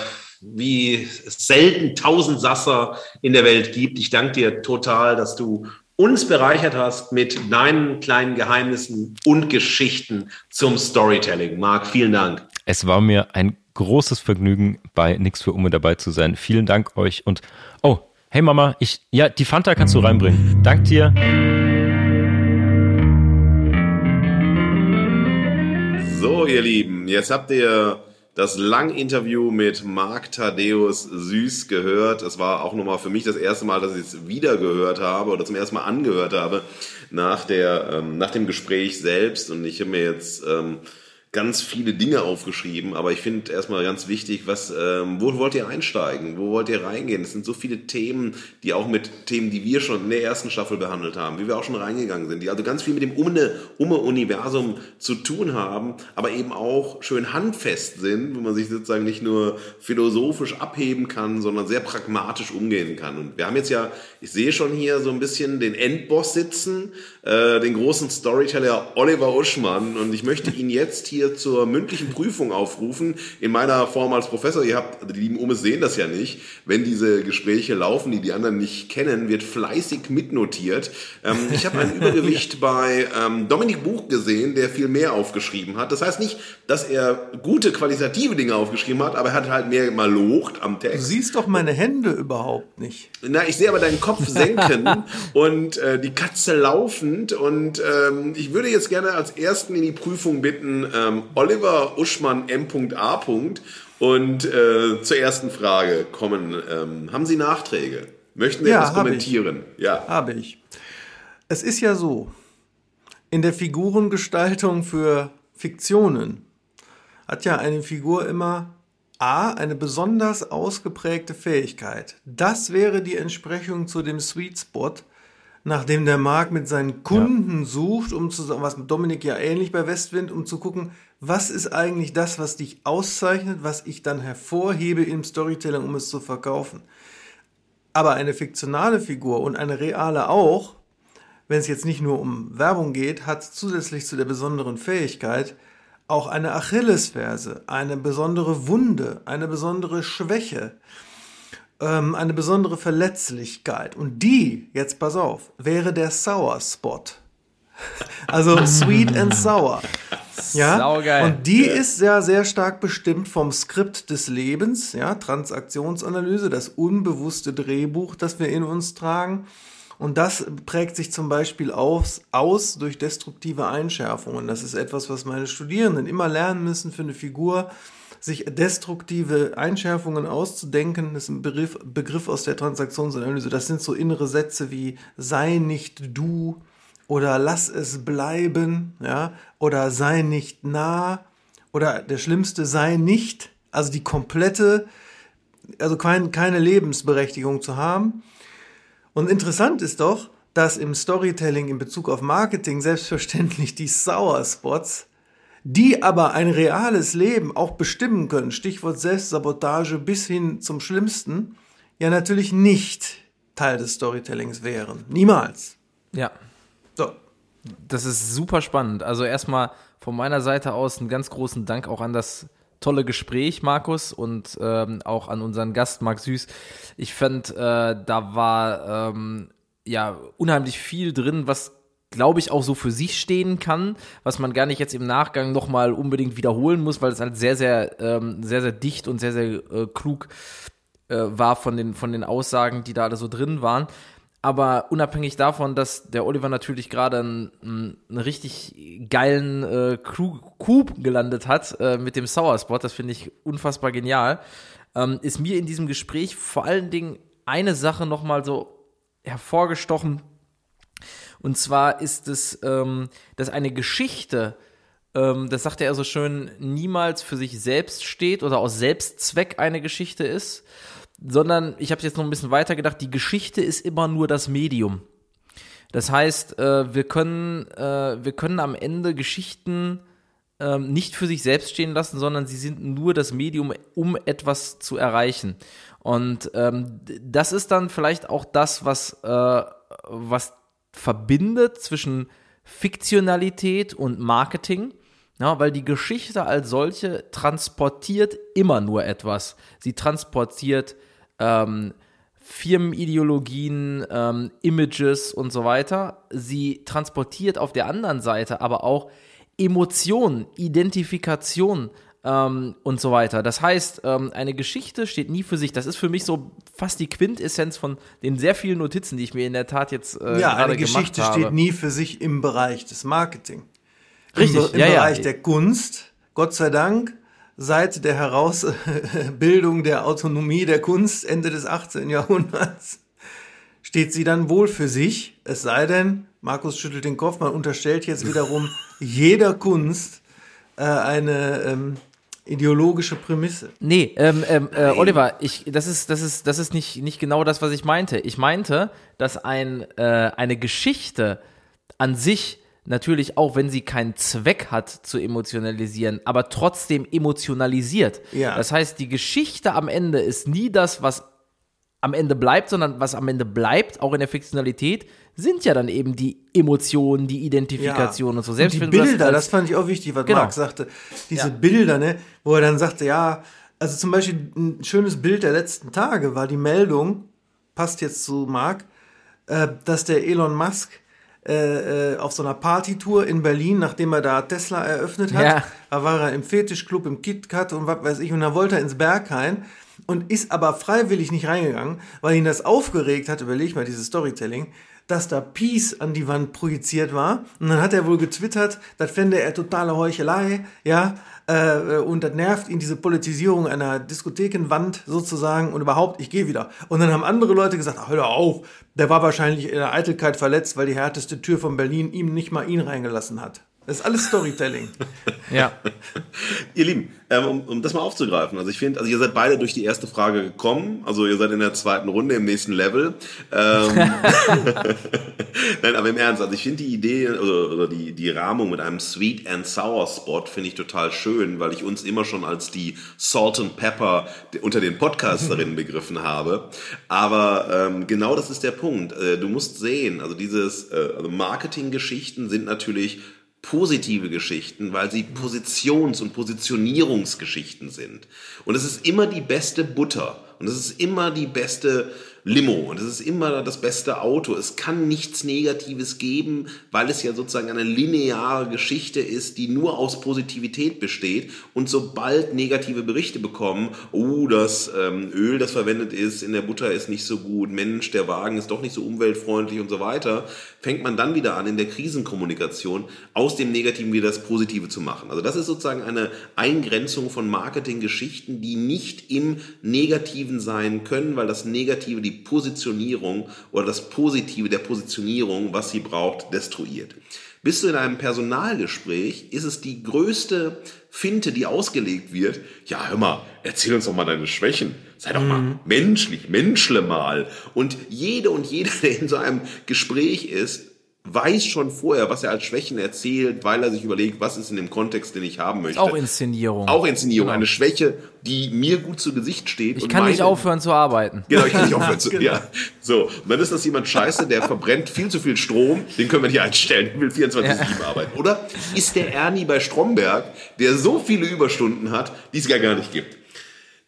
wie es selten tausend Sasser in der Welt gibt. Ich danke dir total, dass du uns bereichert hast mit deinen kleinen Geheimnissen und Geschichten zum Storytelling. Marc, vielen Dank. Es war mir ein großes Vergnügen, bei Nix für Umme dabei zu sein. Vielen Dank euch und oh, hey Mama, ich ja, die Fanta kannst du reinbringen. Dank dir. So, ihr Lieben, jetzt habt ihr das Lang-Interview mit Marc Thaddeus Süß gehört. Es war auch nochmal für mich das erste Mal, dass ich es wieder gehört habe oder zum ersten Mal angehört habe nach, der, ähm, nach dem Gespräch selbst. Und ich habe mir jetzt ähm, ganz viele Dinge aufgeschrieben, aber ich finde erstmal ganz wichtig, was, ähm, wo wollt ihr einsteigen? Wo wollt ihr reingehen? Es sind so viele Themen, die auch mit Themen, die wir schon in der ersten Staffel behandelt haben, wie wir auch schon reingegangen sind, die also ganz viel mit dem Umme-Universum zu tun haben, aber eben auch schön handfest sind, wo man sich sozusagen nicht nur philosophisch abheben kann, sondern sehr pragmatisch umgehen kann. Und wir haben jetzt ja, ich sehe schon hier so ein bisschen den Endboss sitzen, äh, den großen Storyteller Oliver Uschmann und ich möchte ihn jetzt hier hier zur mündlichen Prüfung aufrufen, in meiner Form als Professor. Ihr habt, die lieben Umes sehen das ja nicht. Wenn diese Gespräche laufen, die die anderen nicht kennen, wird fleißig mitnotiert. Ähm, ich habe ein [laughs] Übergewicht bei ähm, Dominik Buch gesehen, der viel mehr aufgeschrieben hat. Das heißt nicht, dass er gute qualitative Dinge aufgeschrieben hat, aber er hat halt mehr malocht am Text. Du siehst doch meine Hände überhaupt nicht. Na, ich sehe aber deinen Kopf [laughs] senken und äh, die Katze laufend und ähm, ich würde jetzt gerne als ersten in die Prüfung bitten, ähm, Oliver Uschmann M.A. Und äh, zur ersten Frage kommen. Ähm, haben Sie Nachträge? Möchten Sie Ja, etwas hab kommentieren? Ja. Habe ich. Es ist ja so, in der Figurengestaltung für Fiktionen hat ja eine Figur immer A, eine besonders ausgeprägte Fähigkeit. Das wäre die Entsprechung zu dem Sweet Spot, nachdem der Markt mit seinen Kunden sucht, um zu sagen, was mit Dominik ja ähnlich bei Westwind, um zu gucken, was ist eigentlich das, was dich auszeichnet, was ich dann hervorhebe im Storytelling, um es zu verkaufen. Aber eine fiktionale Figur und eine reale auch, wenn es jetzt nicht nur um Werbung geht, hat zusätzlich zu der besonderen Fähigkeit auch eine Achillesferse, eine besondere Wunde, eine besondere Schwäche, ähm, eine besondere Verletzlichkeit. Und die, jetzt pass auf, wäre der Sour Spot. [laughs] Also sweet and sour. Ja, Saugeil. und die ist ja sehr stark bestimmt vom Skript des Lebens, ja, Transaktionsanalyse, das unbewusste Drehbuch, das wir in uns tragen. Und das prägt sich zum Beispiel aus, aus durch destruktive Einschärfungen. Das ist etwas, was meine Studierenden immer lernen müssen für eine Figur, sich destruktive Einschärfungen auszudenken. Das ist ein Begriff, Begriff aus der Transaktionsanalyse. Das sind so innere Sätze wie sei nicht du oder lass es bleiben, ja, oder sei nicht nah oder der schlimmste sei nicht, also die komplette, also kein, keine Lebensberechtigung zu haben. Und interessant ist doch, dass im Storytelling in Bezug auf Marketing selbstverständlich die Sour Spots, die aber ein reales Leben auch bestimmen können, Stichwort Selbstsabotage bis hin zum Schlimmsten, ja natürlich nicht Teil des Storytellings wären. Niemals. Ja, So. das ist super spannend. Also erstmal von meiner Seite aus einen ganz großen Dank auch an das tolle Gespräch, Markus, und ähm, auch an unseren Gast, Marc Süß. Ich fand, äh, da war ähm, ja unheimlich viel drin, was glaube ich auch so für sich stehen kann, was man gar nicht jetzt im Nachgang nochmal unbedingt wiederholen muss, weil es halt sehr, sehr, ähm, sehr, sehr dicht und sehr, sehr äh, klug äh, war von den, von den Aussagen, die da alle so drin waren. Aber unabhängig davon, dass der Oliver natürlich gerade einen, einen richtig geilen äh, Coup gelandet hat äh, mit dem Sour Spot, das finde ich unfassbar genial, ähm, ist mir in diesem Gespräch vor allen Dingen eine Sache nochmal so hervorgestochen. Und zwar ist es, ähm, dass eine Geschichte, ähm, das sagte er so schön, niemals für sich selbst steht oder aus Selbstzweck eine Geschichte ist, sondern ich habe jetzt noch ein bisschen weiter gedacht, die Geschichte ist immer nur das Medium. Das heißt, äh, wir können, äh, wir können am Ende Geschichten ähm, nicht für sich selbst stehen lassen, sondern sie sind nur das Medium, um etwas zu erreichen. Und ähm, das ist dann vielleicht auch das, was, äh, was verbindet zwischen Fiktionalität und Marketing. Ja, weil die Geschichte als solche transportiert immer nur etwas. Sie transportiert ähm, Firmenideologien, ähm, Images und so weiter. Sie transportiert auf der anderen Seite aber auch Emotionen, Identifikation ähm, und so weiter. Das heißt, ähm, eine Geschichte steht nie für sich. Das ist für mich so fast die Quintessenz von den sehr vielen Notizen, die ich mir in der Tat jetzt äh, Ja, gerade eine gemacht Geschichte habe. steht nie für sich im Bereich des Marketing. Richtig, Im, im ja, ja. Bereich der Kunst Gott sei Dank, seit der Herausbildung der Autonomie der Kunst Ende des 18. Jahrhunderts steht sie dann wohl für sich. Es sei denn, Markus schüttelt den Kopf, man unterstellt jetzt wiederum [laughs] jeder Kunst äh, eine ähm, ideologische Prämisse. Nee, ähm, ähm, äh, Oliver, ich, das ist, das ist, das ist nicht, nicht genau das, was ich meinte. Ich meinte, dass ein, äh, eine Geschichte an sich natürlich auch, wenn sie keinen Zweck hat zu emotionalisieren, aber trotzdem emotionalisiert. Ja. Das heißt, die Geschichte am Ende ist nie das, was am Ende bleibt, sondern was am Ende bleibt, auch in der Fiktionalität, sind ja dann eben die Emotionen, die Identifikation und so. Selbst und die das Bilder, als- das, fand ich auch wichtig, was Genau. Marc sagte. Diese Ja. Bilder, ne, wo er dann sagte, ja, also zum Beispiel ein schönes Bild der letzten Tage war die Meldung, passt jetzt zu Marc, äh, dass der Elon Musk äh, äh, auf so einer Partytour in Berlin, nachdem er da Tesla eröffnet hat, Ja. da war er im Fetischclub, im KitKat und was weiß ich, und da wollte er ins Berghain und ist aber freiwillig nicht reingegangen, weil ihn das aufgeregt hat, überleg mal, dieses Storytelling, dass da Peace an die Wand projiziert war. Und dann hat er wohl getwittert, das fände er totale Heuchelei, ja, äh, und das nervt ihn, diese Politisierung einer Diskothekenwand sozusagen und überhaupt, ich gehe wieder. Und dann haben andere Leute gesagt, ach, hör auf, der war wahrscheinlich in der Eitelkeit verletzt, weil die härteste Tür von Berlin ihm nicht mal ihn reingelassen hat. Das ist alles Storytelling. Ja. [laughs] Ihr Lieben, ähm, um, um das mal aufzugreifen, also ich finde, also ihr seid beide durch die erste Frage gekommen, also ihr seid in der zweiten Runde im nächsten Level. Ähm, [laughs] [laughs] Nein, aber im Ernst, also ich finde die Idee oder, oder die, die Rahmung mit einem Sweet and Sour Spot finde ich total schön, weil ich uns immer schon als die Salt and Pepper unter den Podcasterinnen begriffen habe. Aber ähm, genau das ist der Punkt. Äh, du musst sehen, also dieses äh, also Marketinggeschichten sind natürlich positive Geschichten, weil sie Positions- und Positionierungsgeschichten sind. Und es ist immer die beste Butter und es ist immer die beste Limo und es ist immer das beste Auto. Es kann nichts Negatives geben, weil es ja sozusagen eine lineare Geschichte ist, die nur aus Positivität besteht. Und sobald negative Berichte bekommen, oh, das ähm, Öl, das verwendet ist, in der Butter ist nicht so gut, Mensch, der Wagen ist doch nicht so umweltfreundlich und so weiter, fängt man dann wieder an, in der Krisenkommunikation aus dem Negativen wieder das Positive zu machen. Also das ist sozusagen eine Eingrenzung von Marketinggeschichten, die nicht im Negativen sein können, weil das Negative die Positionierung oder das Positive der Positionierung, was sie braucht, destruiert. Bist du in einem Personalgespräch, ist es die größte Finte, die ausgelegt wird. Ja, hör mal, erzähl uns doch mal deine Schwächen. Sei doch mal menschlich, menschle mal. Und jede und jeder, der in so einem Gespräch ist, weiß schon vorher, was er als Schwächen erzählt, weil er sich überlegt, was ist in dem Kontext, den ich haben möchte. Auch Inszenierung. Auch Inszenierung, Genau. eine Schwäche, die mir gut zu Gesicht steht. Ich kann nicht meine- aufhören zu arbeiten. Genau, ich kann nicht aufhören [laughs] zu. Ja. So, und dann ist das jemand scheiße, der verbrennt viel zu viel Strom, den können wir nicht einstellen, der will 24-7 arbeiten. Oder ist der Ernie bei Stromberg, der so viele Überstunden hat, die es gar, gar nicht gibt.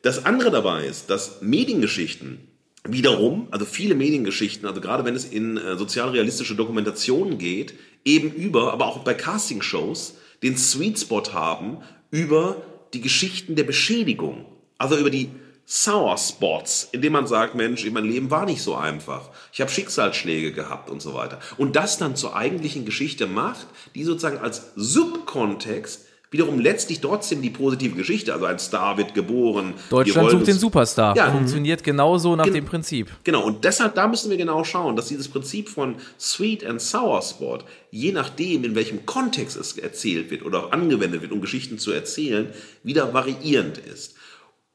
Das andere dabei ist, dass Mediengeschichten wiederum, also viele Mediengeschichten, also gerade wenn es in äh, sozialrealistische Dokumentationen geht, eben über, aber auch bei Castingshows, den Sweet Spot haben über die Geschichten der Beschädigung. Also über die Sour Spots, indem man sagt, Mensch, mein Leben war nicht so einfach. Ich habe Schicksalsschläge gehabt und so weiter. Und das dann zur eigentlichen Geschichte macht, die sozusagen als Subkontext wiederum letztlich trotzdem die positive Geschichte, also ein Star wird geboren. Deutschland sucht den Superstar. Ja. Funktioniert genauso nach Gen- dem Prinzip. Genau, und deshalb, da müssen wir genau schauen, dass dieses Prinzip von Sweet and Sour Spot, je nachdem, in welchem Kontext es erzählt wird oder auch angewendet wird, um Geschichten zu erzählen, wieder variierend ist.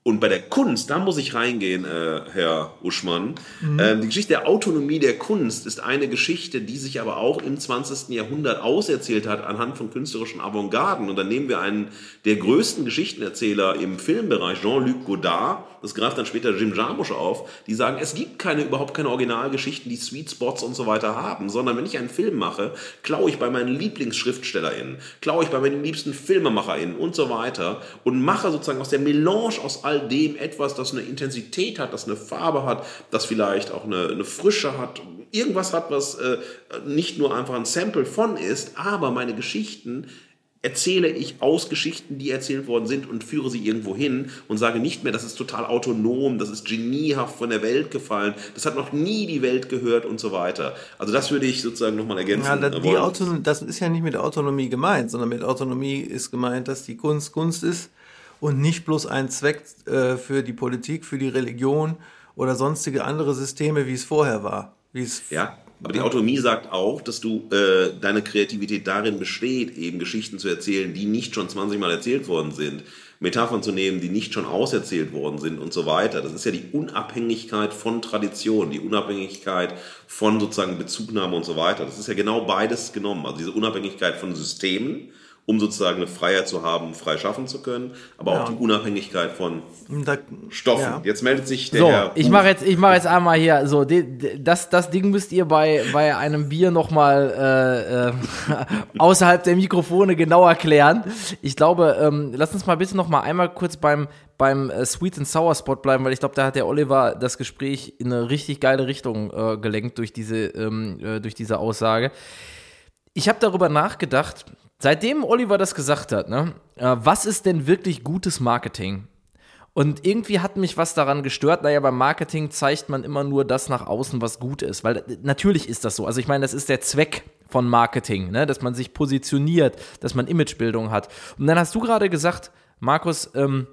Und bei der Kunst, da muss ich reingehen, äh, Herr Uschmann. Ähm, die Geschichte der Autonomie der Kunst ist eine Geschichte, die sich aber auch im 20. Jahrhundert auserzählt hat anhand von künstlerischen Avantgarden. Und dann nehmen wir einen der größten Geschichtenerzähler im Filmbereich, Jean-Luc Godard, das greift dann später Jim Jarmusch auf, die sagen, es gibt keine, überhaupt keine Originalgeschichten, die Sweet Spots und so weiter haben, sondern wenn ich einen Film mache, klaue ich bei meinen LieblingsschriftstellerInnen, klaue ich bei meinen liebsten FilmemacherInnen und so weiter und mache sozusagen aus der Melange aus all dem etwas, das eine Intensität hat, das eine Farbe hat, das vielleicht auch eine, eine Frische hat, irgendwas hat, was äh, nicht nur einfach ein Sample von ist, aber meine Geschichten erzähle ich aus Geschichten, die erzählt worden sind und führe sie irgendwo hin und sage nicht mehr, das ist total autonom, das ist geniehaft von der Welt gefallen, das hat noch nie die Welt gehört und so weiter. Also das würde ich sozusagen nochmal ergänzen. Ja, das, die Autonomie, das ist ja nicht mit Autonomie gemeint, sondern mit Autonomie ist gemeint, dass die Kunst Kunst ist und nicht bloß ein Zweck äh, für die Politik, für die Religion oder sonstige andere Systeme, wie es vorher war. Wie ja, aber die Autonomie sagt auch, dass du äh, deine Kreativität darin besteht, eben Geschichten zu erzählen, die nicht schon 20 Mal erzählt worden sind, Metaphern zu nehmen, die nicht schon auserzählt worden sind und so weiter. Das ist ja die Unabhängigkeit von Tradition, die Unabhängigkeit von sozusagen Bezugnahme und so weiter. Das ist ja genau beides genommen. Also diese Unabhängigkeit von Systemen, um sozusagen eine Freiheit zu haben, frei schaffen zu können, aber ja. auch die Unabhängigkeit von da, Stoffen. Ja. Jetzt meldet sich der so, Herr ich mache jetzt, ich mache jetzt einmal hier so, das, das Ding müsst ihr bei, bei einem Bier nochmal äh, äh, [laughs] außerhalb der Mikrofone genau erklären. Ich glaube, ähm, lass uns mal bitte noch mal einmal kurz beim beim äh, Sweet and Sour Spot bleiben, weil ich glaube, da hat der Oliver das Gespräch in eine richtig geile Richtung äh, gelenkt durch diese ähm, äh, durch diese Aussage. Ich habe darüber nachgedacht, Seitdem Oliver das gesagt hat, ne, äh, was ist denn wirklich gutes Marketing? Und irgendwie hat mich was daran gestört. Naja, beim Marketing zeigt man immer nur das nach außen, was gut ist. Weil äh, natürlich ist das so. Also ich meine, das ist der Zweck von Marketing, ne? dass man sich positioniert, dass man Imagebildung hat. Und dann hast du gerade gesagt, Markus, ähm,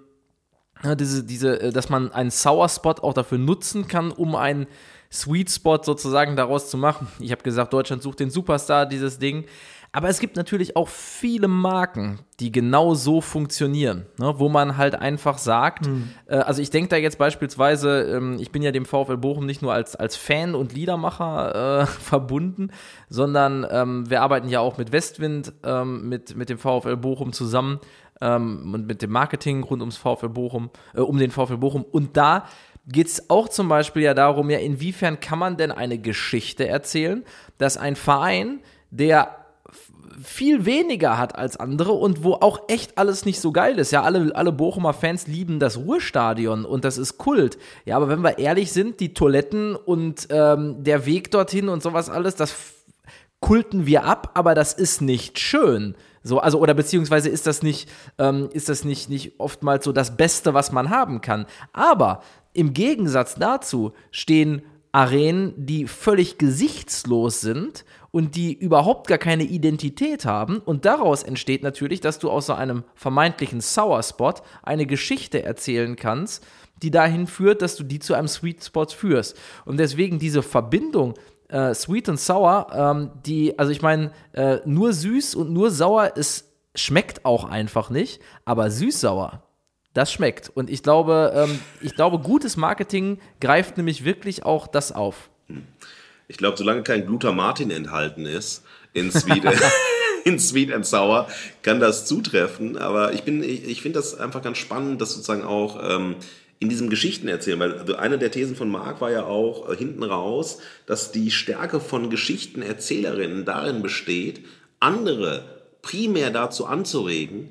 diese, diese, äh, dass man einen Sour Spot auch dafür nutzen kann, um einen Sweet Spot sozusagen daraus zu machen. Ich habe gesagt, Deutschland sucht den Superstar, dieses Ding. Aber es gibt natürlich auch viele Marken, die genau so funktionieren, ne, wo man halt einfach sagt, mhm. äh, also ich denke da jetzt beispielsweise, ähm, ich bin ja dem VfL Bochum nicht nur als, als Fan und Liedermacher äh, [laughs] verbunden, sondern ähm, wir arbeiten ja auch mit Westwind, ähm, mit, mit dem VfL Bochum zusammen ähm, und mit dem Marketing rund ums VfL Bochum, äh, um den VfL Bochum. Und da geht es auch zum Beispiel ja darum, ja, inwiefern kann man denn eine Geschichte erzählen, dass ein Verein, der viel weniger hat als andere und wo auch echt alles nicht so geil ist. Ja, alle, alle Bochumer Fans lieben das Ruhrstadion und das ist Kult. Ja, aber wenn wir ehrlich sind, die Toiletten und ähm, der Weg dorthin und sowas alles, das kulten wir ab, aber das ist nicht schön. So, also, oder beziehungsweise ist das nicht, ähm, ist das nicht, nicht oftmals so das Beste, was man haben kann. Aber im Gegensatz dazu stehen Arenen, die völlig gesichtslos sind und die überhaupt gar keine Identität haben. Und daraus entsteht natürlich, dass du aus so einem vermeintlichen Sour Spot eine Geschichte erzählen kannst, die dahin führt, dass du die zu einem Sweet Spot führst. Und deswegen diese Verbindung äh, Sweet und Sour, ähm, die, also ich meine, äh, nur süß und nur sauer, es schmeckt auch einfach nicht, aber süß-sauer, das schmeckt. Und ich glaube, ähm, ich glaube, gutes Marketing greift nämlich wirklich auch das auf. Ich glaube, solange kein Glutamatin enthalten ist in Sweet, [laughs] [laughs] in Sweet and Sour, kann das zutreffen. Aber ich bin, ich, ich finde das einfach ganz spannend, dass sozusagen auch ähm, in diesem Geschichten erzählen, weil also eine der Thesen von Marc war ja auch äh, hinten raus, dass die Stärke von Geschichtenerzählerinnen darin besteht, andere primär dazu anzuregen,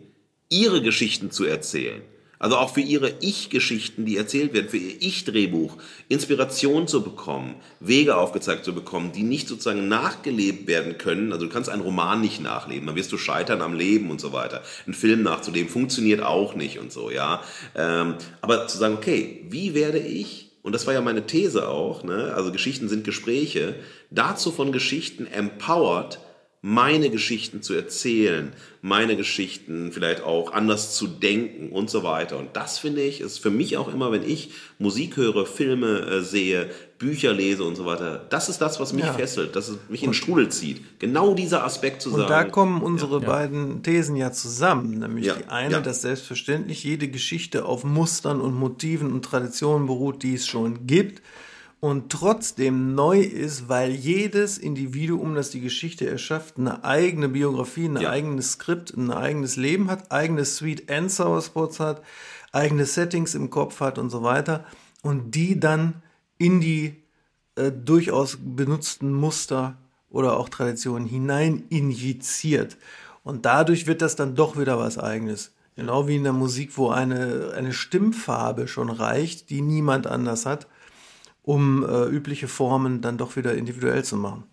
ihre Geschichten zu erzählen. Also auch für ihre Ich-Geschichten, die erzählt werden, für ihr Ich-Drehbuch, Inspiration zu bekommen, Wege aufgezeigt zu bekommen, die nicht sozusagen nachgelebt werden können. Also du kannst einen Roman nicht nachleben, dann wirst du scheitern am Leben und so weiter. Ein Film nachzuleben funktioniert auch nicht und so, ja. Ähm, aber zu sagen, okay, wie werde ich, und das war ja meine These auch, ne? also Geschichten sind Gespräche, dazu von Geschichten empowered, meine Geschichten zu erzählen, meine Geschichten vielleicht auch anders zu denken und so weiter. Und das finde ich, ist für mich auch immer, wenn ich Musik höre, Filme äh, sehe, Bücher lese und so weiter, das ist das, was mich ja. fesselt, das mich in den Strudel zieht. Genau dieser Aspekt zu und sagen. Und da kommen unsere ja. beiden Thesen ja zusammen. Nämlich ja. die eine, dass selbstverständlich jede Geschichte auf Mustern und Motiven und Traditionen beruht, die es schon gibt und trotzdem neu ist, weil jedes Individuum, das die Geschichte erschafft, eine eigene Biografie, ein ja. eigenes Skript, ein eigenes Leben hat, eigene Sweet and Sour Spots hat, eigene Settings im Kopf hat und so weiter und die dann in die äh, durchaus benutzten Muster oder auch Traditionen hinein injiziert. Und dadurch wird das dann doch wieder was eigenes. Genau wie in der Musik, wo eine, eine Stimmfarbe schon reicht, die niemand anders hat um äh, übliche Formen dann doch wieder individuell zu machen.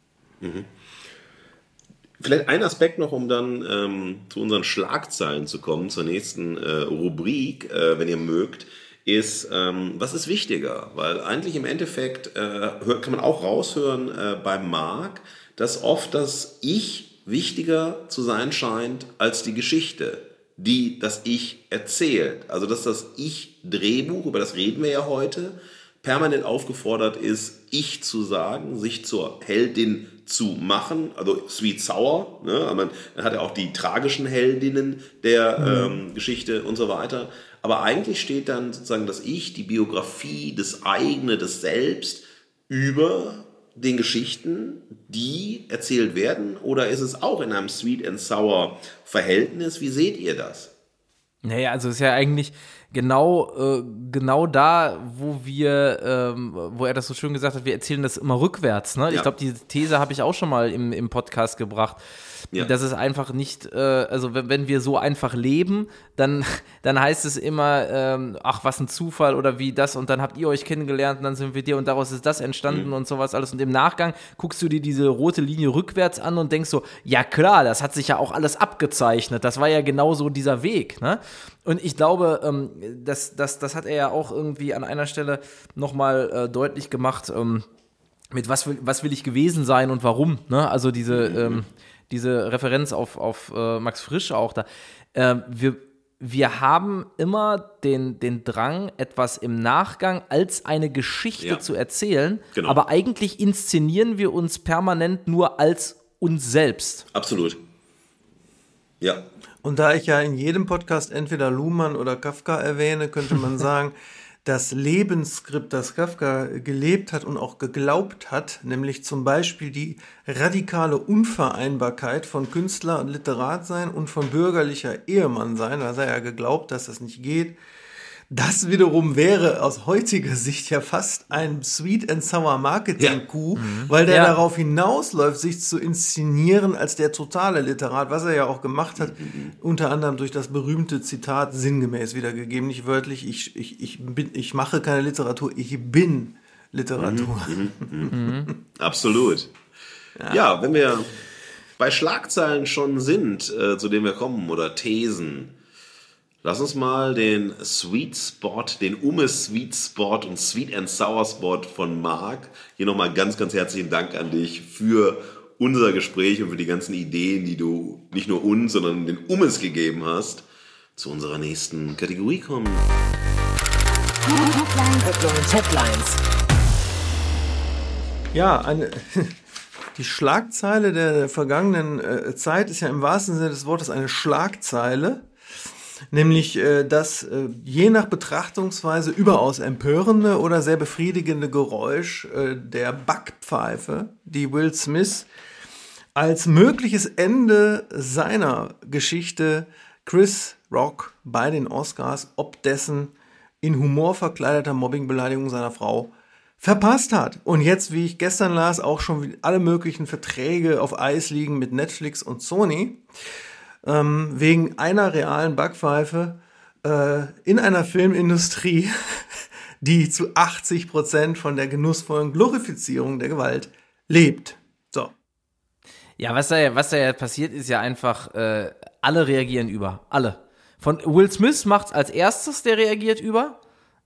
Mhm. Vielleicht ein Aspekt noch, um dann ähm, zu unseren Schlagzeilen zu kommen, zur nächsten äh, Rubrik, äh, wenn ihr mögt, ist, ähm, was ist wichtiger? Weil eigentlich im Endeffekt äh, hört, kann man auch raushören äh, beim Marc, dass oft das Ich wichtiger zu sein scheint als die Geschichte, die das Ich erzählt. Also dass das Ich-Drehbuch, über das reden wir ja heute, permanent aufgefordert ist, Ich zu sagen, sich zur Heldin zu machen, also Sweet Sour, ne? man hat ja auch die tragischen Heldinnen der mhm. ähm, Geschichte und so weiter. Aber eigentlich steht dann sozusagen das Ich, die Biografie, das eigene, das Selbst über den Geschichten, die erzählt werden? Oder ist es auch in einem Sweet and Sour Verhältnis? Wie seht ihr das? Naja, also es ist ja eigentlich genau, äh, genau da, wo wir, ähm, wo er das so schön gesagt hat, wir erzählen das immer rückwärts. Ne? Ja. Ich glaube, diese These habe ich auch schon mal im, im Podcast gebracht. Ja. Das ist einfach nicht, äh, also wenn, wenn wir so einfach leben, dann, [laughs] dann heißt es immer, ähm, ach, was ein Zufall oder wie das und dann habt ihr euch kennengelernt und dann sind wir dir und daraus ist das entstanden mhm. und sowas alles. Und im Nachgang guckst du dir diese rote Linie rückwärts an und denkst so, ja klar, das hat sich ja auch alles abgezeichnet. Das war ja genau so dieser Weg. Ne? Und ich glaube, ähm, das, das, das hat er ja auch irgendwie an einer Stelle nochmal äh, deutlich gemacht. Ähm, mit was will, was will ich gewesen sein und warum? Ne? Also diese, mhm. ähm, diese Referenz auf, auf äh, Max Frisch auch da. Äh, wir, wir haben immer den, den Drang, etwas im Nachgang als eine Geschichte ja. zu erzählen, genau. aber eigentlich inszenieren wir uns permanent nur als uns selbst. Absolut. Ja. Und da ich ja in jedem Podcast entweder Luhmann oder Kafka erwähne, könnte man [laughs] sagen, das Lebensskript, das Kafka gelebt hat und auch geglaubt hat, nämlich zum Beispiel die radikale Unvereinbarkeit von Künstler und Literat sein und von bürgerlicher Ehemann sein, da sei er geglaubt, dass das nicht geht, das wiederum wäre aus heutiger Sicht ja fast ein Sweet and Sour Marketing Coup, ja. mhm. weil der ja. darauf hinausläuft, sich zu inszenieren als der totale Literat, was er ja auch gemacht hat, mhm. unter anderem durch das berühmte Zitat sinngemäß wiedergegeben, nicht wörtlich, ich, ich, ich, bin, ich mache keine Literatur, ich bin Literatur. Mhm. mhm. mhm. [laughs] Absolut. Ja. ja. wenn wir bei Schlagzeilen schon sind, äh, zu denen wir kommen, oder Thesen, Lass uns mal den Sweet Spot, den Ume Sweet Spot und Sweet and Sour Spot von Marc. Hier nochmal ganz, ganz herzlichen Dank an dich für unser Gespräch und für die ganzen Ideen, die du nicht nur uns, sondern den Ummes gegeben hast, zu unserer nächsten Kategorie kommen. Headlines, Headlines. Ja, eine, [laughs] die Schlagzeile der vergangenen äh, Zeit ist ja im wahrsten Sinne des Wortes eine Schlagzeile nämlich äh, das äh, je nach Betrachtungsweise überaus empörende oder sehr befriedigende Geräusch äh, der Backpfeife, die Will Smith als mögliches Ende seiner Geschichte Chris Rock bei den Oscars ob dessen in Humor verkleideter Mobbingbeleidigung seiner Frau verpasst hat. Und jetzt, wie ich gestern las, auch schon alle möglichen Verträge auf Eis liegen mit Netflix und Sony ähm, wegen einer realen Backpfeife äh, in einer Filmindustrie, [laughs] die zu 80 Prozent von der genussvollen Glorifizierung der Gewalt lebt. So. Ja, was da, was da ja passiert, ist ja einfach, äh, alle reagieren über. Alle. Von Will Smith macht's als erstes, der reagiert über.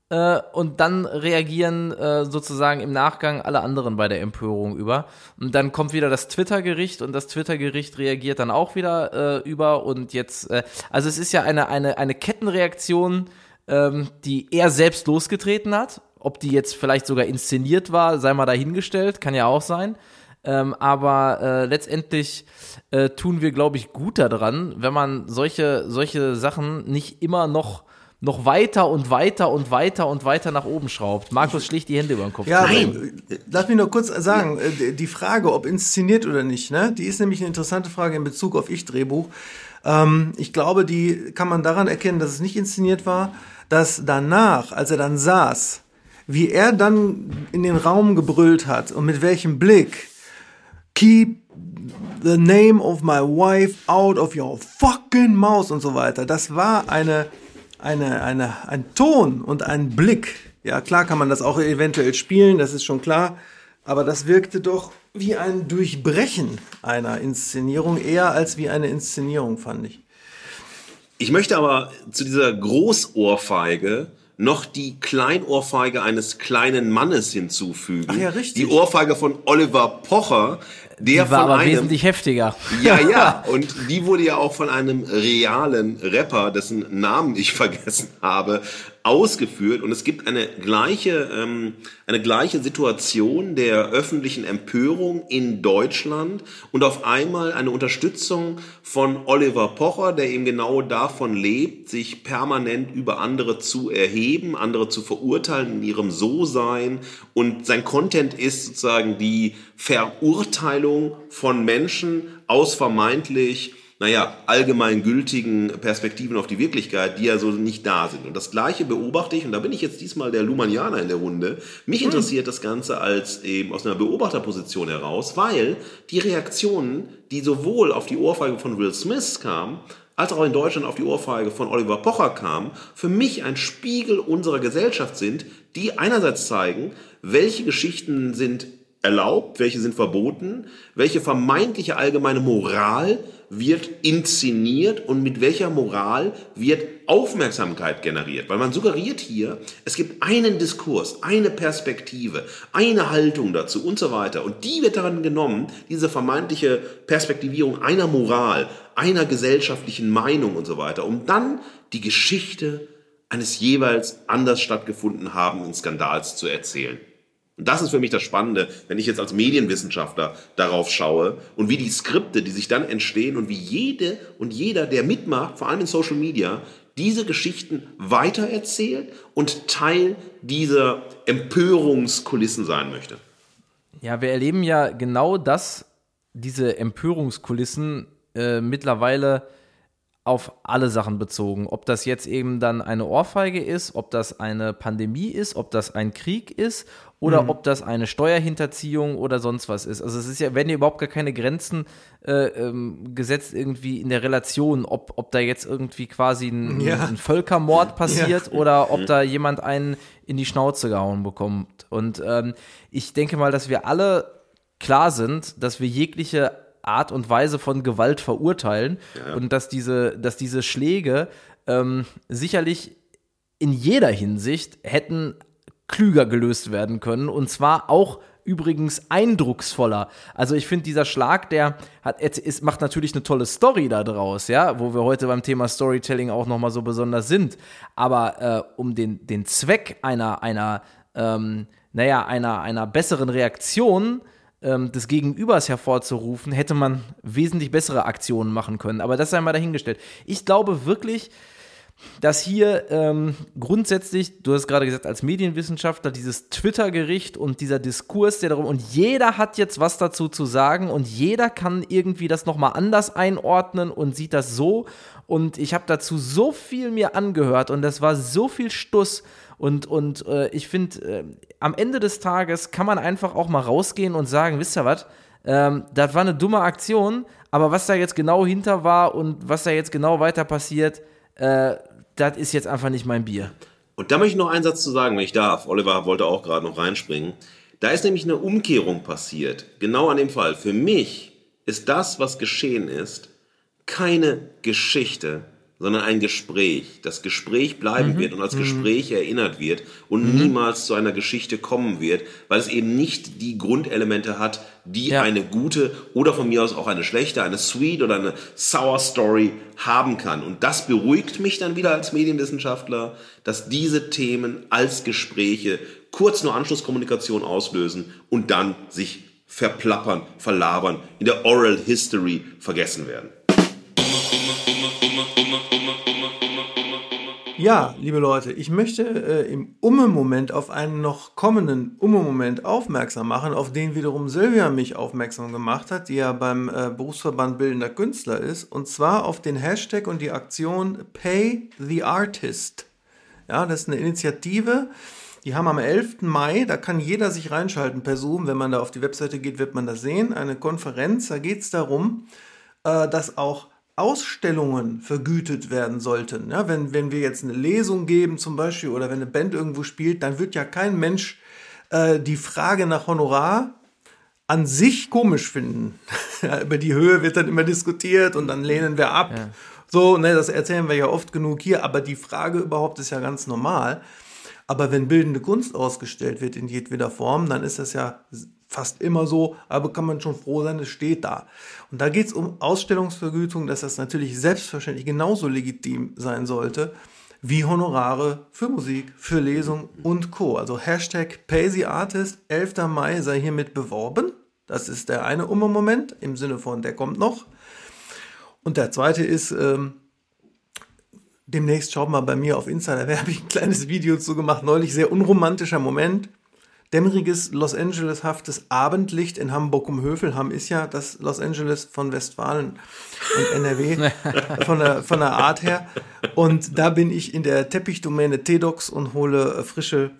Äh, und dann reagieren äh, sozusagen im Nachgang alle anderen bei der Empörung über. Und dann kommt wieder das Twitter-Gericht und das Twitter-Gericht reagiert dann auch wieder äh, über. Und jetzt, äh, also es ist ja eine, eine, eine Kettenreaktion, ähm, die er selbst losgetreten hat. Ob die jetzt vielleicht sogar inszeniert war, sei mal dahingestellt, kann ja auch sein. Ähm, aber äh, letztendlich äh, tun wir, glaube ich, gut daran, wenn man solche, solche Sachen nicht immer noch noch weiter und weiter und weiter und weiter nach oben schraubt. Markus schlägt die Hände über den Kopf. Ja, Nein. lass mich noch kurz sagen. Äh, die Frage, ob inszeniert oder nicht, ne, die ist nämlich eine interessante Frage in Bezug auf Ich-Drehbuch. Ähm, ich glaube, die kann man daran erkennen, dass es nicht inszeniert war, dass danach, als er dann saß, wie er dann in den Raum gebrüllt hat und mit welchem Blick, keep the name of my wife out of your fucking mouth und so weiter. Das war eine eine, eine, ein Ton und ein Blick. Ja, klar kann man das auch eventuell spielen, das ist schon klar. Aber das wirkte doch wie ein Durchbrechen einer Inszenierung, eher als wie eine Inszenierung, fand ich. Ich möchte aber zu dieser Großohrfeige noch die Kleinohrfeige eines kleinen Mannes hinzufügen. Ach ja, richtig. Die Ohrfeige von Oliver Pocher, der Die war aber einem wesentlich heftiger. Ja, ja. [laughs] Und die wurde ja auch von einem realen Rapper, dessen Namen ich [laughs] vergessen habe, ausgeführt. Und es gibt eine gleiche, ähm, eine gleiche Situation der öffentlichen Empörung in Deutschland und auf einmal eine Unterstützung von Oliver Pocher, der eben genau davon lebt, sich permanent über andere zu erheben, andere zu verurteilen in ihrem So-Sein. Und sein Content ist sozusagen die Verurteilung von Menschen aus vermeintlich naja, allgemeingültigen Perspektiven auf die Wirklichkeit, die ja so nicht da sind. Und das Gleiche beobachte ich, und da bin ich jetzt diesmal der Lumanianer in der Runde, mich interessiert das Ganze als eben aus einer Beobachterposition heraus, weil die Reaktionen, die sowohl auf die Ohrfeige von Will Smith kamen, als auch in Deutschland auf die Ohrfeige von Oliver Pocher kamen, für mich ein Spiegel unserer Gesellschaft sind, die einerseits zeigen, welche Geschichten sind erlaubt, welche sind verboten, welche vermeintliche allgemeine Moral wird inszeniert und mit welcher Moral wird Aufmerksamkeit generiert. Weil man suggeriert hier, es gibt einen Diskurs, eine Perspektive, eine Haltung dazu und so weiter. Und die wird daran genommen, diese vermeintliche Perspektivierung einer Moral, einer gesellschaftlichen Meinung und so weiter, um dann die Geschichte eines jeweils anders stattgefunden habenden Skandals zu erzählen. Und das ist für mich das Spannende, wenn ich jetzt als Medienwissenschaftler darauf schaue und wie die Skripte, die sich dann entstehen und wie jede und jeder, der mitmacht, vor allem in Social Media, diese Geschichten weitererzählt und Teil dieser Empörungskulissen sein möchte. Ja, wir erleben ja genau das, diese Empörungskulissen äh, mittlerweile auf alle Sachen bezogen. Ob das jetzt eben dann eine Ohrfeige ist, ob das eine Pandemie ist, ob das ein Krieg ist oder Mhm. ob das eine Steuerhinterziehung oder sonst was ist. Also es ist ja, werden ja überhaupt gar keine Grenzen äh, ähm, gesetzt irgendwie in der Relation, ob, ob da jetzt irgendwie quasi ein, Ja. ein Völkermord passiert [laughs] oder ob da jemand einen in die Schnauze gehauen bekommt. Und ähm, ich denke mal, dass wir alle klar sind, dass wir jegliche Art und Weise von Gewalt verurteilen und dass diese, dass diese Schläge ähm, sicherlich in jeder Hinsicht hätten klüger gelöst werden können und zwar auch übrigens eindrucksvoller. Also ich finde dieser Schlag, der hat ist, macht natürlich eine tolle Story da draus, ja, wo wir heute beim Thema Storytelling auch noch mal so besonders sind. Aber äh, um den den Zweck einer einer ähm, naja einer einer besseren Reaktion ähm, des Gegenübers hervorzurufen, hätte man wesentlich bessere Aktionen machen können. Aber das sei mal dahingestellt. Ich glaube wirklich, dass hier ähm, grundsätzlich, du hast gerade gesagt, als Medienwissenschaftler, dieses Twitter-Gericht und dieser Diskurs, der darum, und jeder hat jetzt was dazu zu sagen und jeder kann irgendwie das nochmal anders einordnen und sieht das so. Und ich habe dazu so viel mir angehört und das war so viel Stuss. Und, und äh, ich finde, äh, am Ende des Tages kann man einfach auch mal rausgehen und sagen, wisst ihr was, ähm, das war eine dumme Aktion, aber was da jetzt genau hinter war und was da jetzt genau weiter passiert, äh, das ist jetzt einfach nicht mein Bier. Und da möchte ich noch einen Satz zu sagen, wenn ich darf. Oliver wollte auch gerade noch reinspringen. Da ist nämlich eine Umkehrung passiert. Genau an dem Fall. Für mich ist das, was geschehen ist, keine Geschichte, sondern ein Gespräch. Das Gespräch bleiben wird und als Gespräch erinnert wird und niemals zu einer Geschichte kommen wird, weil es eben nicht die Grundelemente hat, die Ja. eine gute oder von mir aus auch eine schlechte, eine sweet oder eine sour Story haben kann. Und das beruhigt mich dann wieder als Medienwissenschaftler, dass diese Themen als Gespräche kurz nur Anschlusskommunikation auslösen und dann sich verplappern, verlabern, in der Oral History vergessen werden. Ja, liebe Leute, ich möchte äh, im Umme-Moment auf einen noch kommenden Umme-Moment aufmerksam machen, auf den wiederum Silvia mich aufmerksam gemacht hat, die ja beim äh, Berufsverband Bildender Künstler ist, und zwar auf den Hashtag und die Aktion Pay the Artist. Ja, das ist eine Initiative, die haben am 11. Mai, da kann jeder sich reinschalten per Zoom, wenn man da auf die Webseite geht, wird man das sehen, eine Konferenz, da geht es darum, äh, dass auch Ausstellungen vergütet werden sollten. Ja, wenn, wenn wir jetzt eine Lesung geben zum Beispiel oder wenn eine Band irgendwo spielt, dann wird ja kein Mensch äh, die Frage nach Honorar an sich komisch finden. [laughs] Über die Höhe wird dann immer diskutiert und dann lehnen wir ab. Ja. So, ne, das erzählen wir ja oft genug hier, aber die Frage überhaupt ist ja ganz normal. Aber wenn bildende Kunst ausgestellt wird in jedweder Form, dann ist das ja fast immer so, aber kann man schon froh sein, es steht da. Und da geht es um Ausstellungsvergütung, dass das natürlich selbstverständlich genauso legitim sein sollte wie Honorare für Musik, für Lesung und Co. Also Hashtag PaySeeArtist, 11. Mai sei hiermit beworben. Das ist der eine Ummer-Moment im Sinne von, der kommt noch. Und der zweite ist, ähm, demnächst schaut mal bei mir auf Insta, da [laughs] habe ich ein kleines Video zu gemacht, neulich sehr unromantischer Moment dämmeriges Los Angeles-haftes Abendlicht in Hamburg um Hövelham ist ja das Los Angeles von Westfalen und NRW [laughs] von der, von der Art her. Und da bin ich in der Teppichdomäne T-Docs und hole frische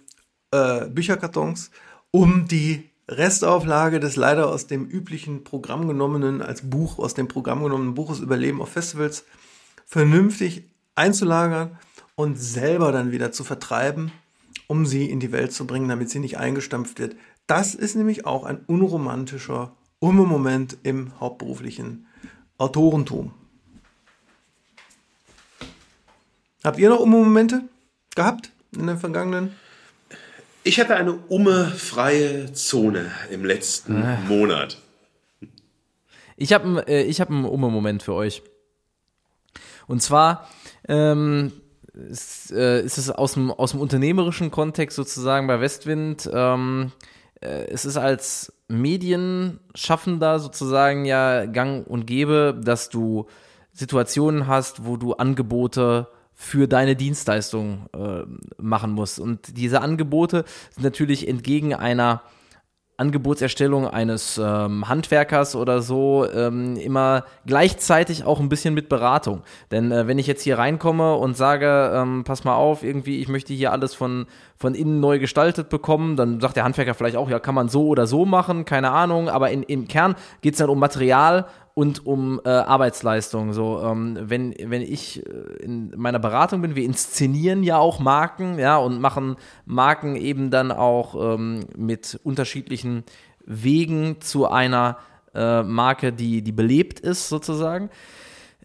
äh, Bücherkartons, um die Restauflage des leider aus dem üblichen Programm genommenen, als Buch aus dem Programm genommenen Buches Überleben auf Festivals vernünftig einzulagern und selber dann wieder zu vertreiben um sie in die Welt zu bringen, damit sie nicht eingestampft wird. Das ist nämlich auch ein unromantischer Moment im hauptberuflichen Autorentum. Habt ihr noch Momente gehabt in den vergangenen? Ich hatte eine umme-freie Zone im letzten äh. Monat. Ich habe äh, hab einen Umme-Moment für euch. Und zwar ähm, ist, äh, ist es aus dem, aus dem unternehmerischen Kontext sozusagen bei Westwind. Ähm, äh, es ist als Medienschaffender sozusagen ja gang und gäbe, dass du Situationen hast, wo du Angebote für deine Dienstleistung äh, machen musst. Und diese Angebote sind natürlich entgegen einer Angebotserstellung eines ähm, Handwerkers oder so ähm, immer gleichzeitig auch ein bisschen mit Beratung. Denn äh, wenn ich jetzt hier reinkomme und sage, ähm, pass mal auf, irgendwie, ich möchte hier alles von, von innen neu gestaltet bekommen, dann sagt der Handwerker vielleicht auch, ja, kann man so oder so machen, keine Ahnung, aber in, im Kern geht es dann um Material und um äh, Arbeitsleistung. So, ähm, wenn, wenn ich äh, in meiner Beratung bin, wir inszenieren ja auch Marken, ja, und machen Marken eben dann auch ähm, mit unterschiedlichen Wegen zu einer äh, Marke, die, die belebt ist, sozusagen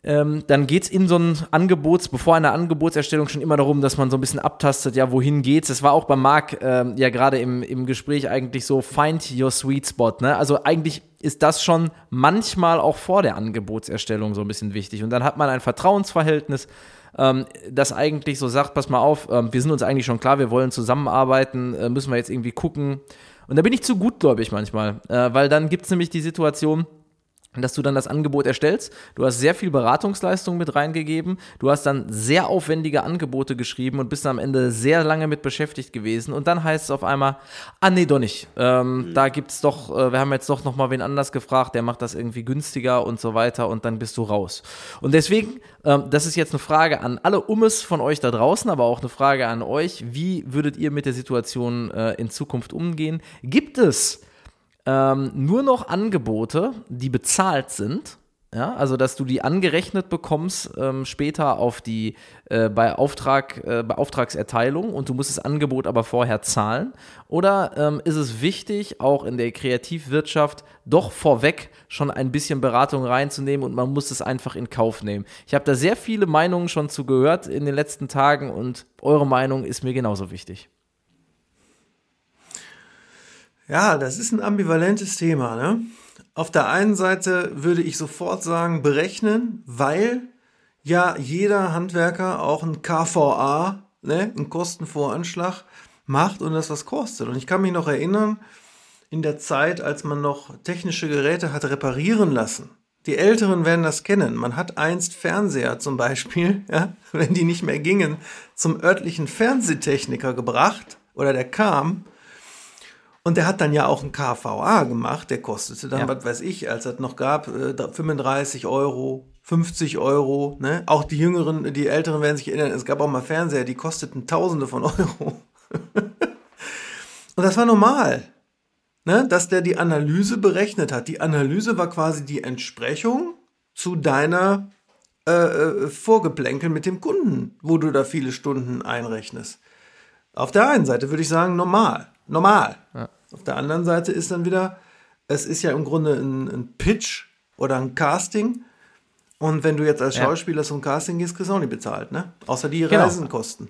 ähm, dann geht es in so ein Angebots, bevor einer Angebotserstellung schon immer darum, dass man so ein bisschen abtastet, ja, wohin geht's? Das war auch bei Marc ähm, ja gerade im, im Gespräch eigentlich so, find your sweet spot, ne? Also eigentlich ist das schon manchmal auch vor der Angebotserstellung so ein bisschen wichtig. Und dann hat man ein Vertrauensverhältnis, ähm, das eigentlich so sagt, pass mal auf, ähm, wir sind uns eigentlich schon klar, wir wollen zusammenarbeiten, äh, müssen wir jetzt irgendwie gucken. Und da bin ich zu gutgläubig manchmal, äh, weil dann gibt es nämlich die Situation, dass du dann das Angebot erstellst. Du hast sehr viel Beratungsleistung mit reingegeben. Du hast dann sehr aufwendige Angebote geschrieben und bist am Ende sehr lange mit beschäftigt gewesen. Und dann heißt es auf einmal, ah nee, doch nicht. Ähm, mhm. Da gibt's doch, äh, wir haben jetzt doch noch mal wen anders gefragt, der macht das irgendwie günstiger und so weiter und dann bist du raus. Und deswegen, ähm, das ist jetzt eine Frage an alle Ummes von euch da draußen, aber auch eine Frage an euch. Wie würdet ihr mit der Situation äh, in Zukunft umgehen? Gibt es ähm, nur noch Angebote, die bezahlt sind. Ja, also dass du die angerechnet bekommst ähm, später auf die äh, bei Auftrag äh, bei Auftragserteilung und du musst das Angebot aber vorher zahlen oder ähm, ist es wichtig auch in der Kreativwirtschaft doch vorweg schon ein bisschen Beratung reinzunehmen und man muss es einfach in Kauf nehmen. Ich habe da sehr viele Meinungen schon zu gehört in den letzten Tagen und eure Meinung ist mir genauso wichtig. Ja, das ist ein ambivalentes Thema. Ne? Auf der einen Seite würde ich sofort sagen, berechnen, weil ja jeder Handwerker auch ein KVA, ne, einen Kostenvoranschlag macht und das was kostet. Und ich kann mich noch erinnern, in der Zeit, als man noch technische Geräte hat reparieren lassen. Die Älteren werden das kennen. Man hat einst Fernseher zum Beispiel, [laughs] ja, wenn die nicht mehr gingen, zum örtlichen Fernsehtechniker gebracht oder der kam und der hat dann ja auch ein KVA gemacht, der kostete dann, ja. was weiß ich, als es noch gab, 35 äh, Euro, 50 Euro. Ne? Auch die Jüngeren, die Älteren werden sich erinnern, es gab auch mal Fernseher, die kosteten Tausende von [laughs] Euro. Und das war normal, ne? dass der die Analyse berechnet hat. Die Analyse war quasi die Entsprechung zu deiner äh, äh Vorgeplänkel mit dem Kunden, wo du da viele Stunden einrechnest. Auf der einen Seite würde ich sagen, normal normal. Ja. Auf der anderen Seite ist dann wieder es ist ja im Grunde ein, ein Pitch oder ein Casting. Und wenn du jetzt als Ja. Schauspieler zum Casting gehst, kriegst du auch nicht bezahlt, ne? Außer die Genau. Reisenkosten.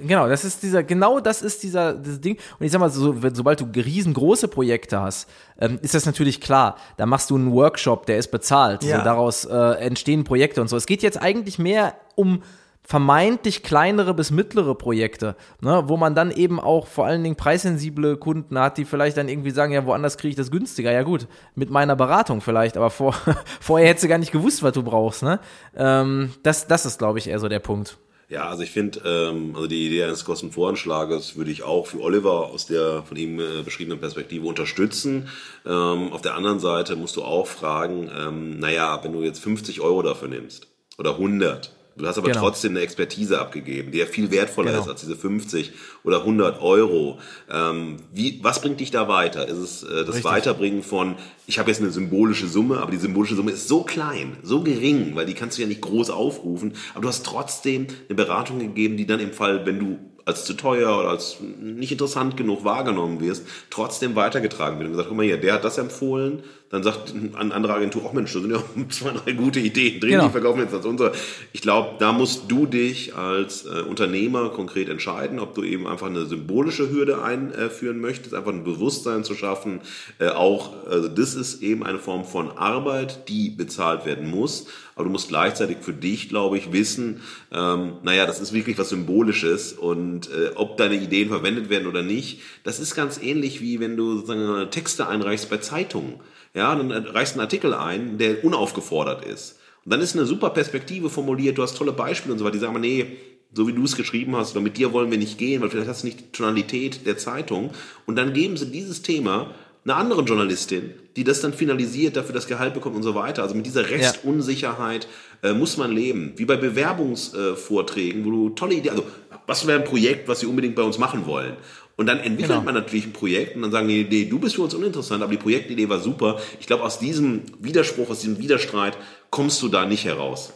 Genau, das ist dieser, genau das ist dieser, dieses Ding. Und ich sag mal, so, sobald du riesengroße Projekte hast, ähm, ist das natürlich klar. Da machst du einen Workshop, der ist bezahlt. Ja. So, daraus äh, entstehen Projekte und so. Es geht jetzt eigentlich mehr um vermeintlich kleinere bis mittlere Projekte, ne, wo man dann eben auch vor allen Dingen preissensible Kunden hat, die vielleicht dann irgendwie sagen, ja, woanders kriege ich das günstiger. Ja gut, mit meiner Beratung vielleicht, aber vor, [laughs] vorher hättest du gar nicht gewusst, was du brauchst. Ne? Ähm, das, das ist, glaube ich, eher so der Punkt. Ja, also ich finde, ähm, also die Idee eines Kostenvoranschlages würde ich auch für Oliver aus der von ihm äh, beschriebenen Perspektive unterstützen. Ähm, auf der anderen Seite musst du auch fragen, ähm, naja, wenn du jetzt 50 Euro dafür nimmst oder 100, du hast aber Genau. trotzdem eine Expertise abgegeben, die ja viel wertvoller Genau. ist als diese 50 oder 100 Euro. Ähm, wie, was bringt dich da weiter? Ist es äh, das Richtig. Weiterbringen von, ich habe jetzt eine symbolische Summe, aber die symbolische Summe ist so klein, so gering, weil die kannst du ja nicht groß aufrufen, aber du hast trotzdem eine Beratung gegeben, die dann im Fall, wenn du als zu teuer oder als nicht interessant genug wahrgenommen wirst, trotzdem weitergetragen wird. Und gesagt, guck mal hier, der hat das empfohlen, dann sagt eine andere Agentur, ach Mensch, da sind ja [laughs] zwei, drei gute Ideen drin, Genau. die verkaufen jetzt als unsere. Ich glaube, da musst du dich als äh, Unternehmer konkret entscheiden, ob du eben einfach eine symbolische Hürde einführen möchtest, einfach ein Bewusstsein zu schaffen. Äh, auch, also das ist eben eine Form von Arbeit, die bezahlt werden muss. Aber du musst gleichzeitig für dich, glaube ich, wissen, ähm, naja, das ist wirklich was Symbolisches und äh, ob deine Ideen verwendet werden oder nicht, das ist ganz ähnlich wie wenn du sozusagen Texte einreichst bei Zeitungen. Ja, dann reichst einen Artikel ein, der unaufgefordert ist. Und dann ist eine super Perspektive formuliert, du hast tolle Beispiele und so weiter. Die sagen, aber, nee, so wie du es geschrieben hast, oder mit dir wollen wir nicht gehen, weil vielleicht hast du nicht die Tonalität der Zeitung. Und dann geben sie dieses Thema einer anderen Journalistin, die das dann finalisiert, dafür das Gehalt bekommt und so weiter. Also mit dieser Restunsicherheit äh, muss man leben. Wie bei Bewerbungsvorträgen, wo du tolle Ideen, also was wäre ein Projekt, was sie unbedingt bei uns machen wollen? Und dann entwickelt Genau. man natürlich ein Projekt und dann sagen die, nee, du bist für uns uninteressant, aber die Projektidee war super. Ich glaube, aus diesem Widerspruch, aus diesem Widerstreit kommst du da nicht heraus.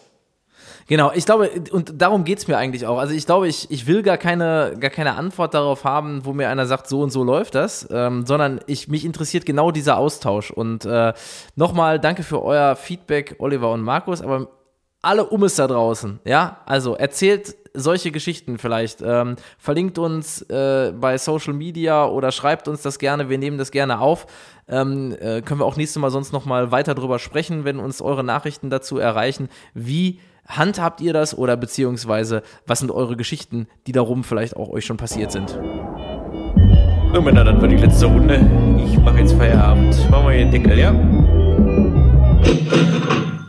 Genau, ich glaube, und darum geht's mir eigentlich auch. Also ich glaube, ich, ich will gar keine, gar keine Antwort darauf haben, wo mir einer sagt, so und so läuft das, ähm, sondern ich, mich interessiert genau dieser Austausch. Und äh, nochmal danke für euer Feedback, Oliver und Markus, aber alle Ummes da draußen, ja, also erzählt solche Geschichten vielleicht, ähm, verlinkt uns äh, bei Social Media oder schreibt uns das gerne, wir nehmen das gerne auf. Ähm, äh, können wir auch nächstes Mal sonst noch mal weiter drüber sprechen, wenn uns eure Nachrichten dazu erreichen. Wie handhabt ihr das oder beziehungsweise was sind eure Geschichten, die darum vielleicht auch euch schon passiert sind? So, Männer, das war die letzte Runde. Ich mache jetzt Feierabend. Machen wir hier den Deckel, ja?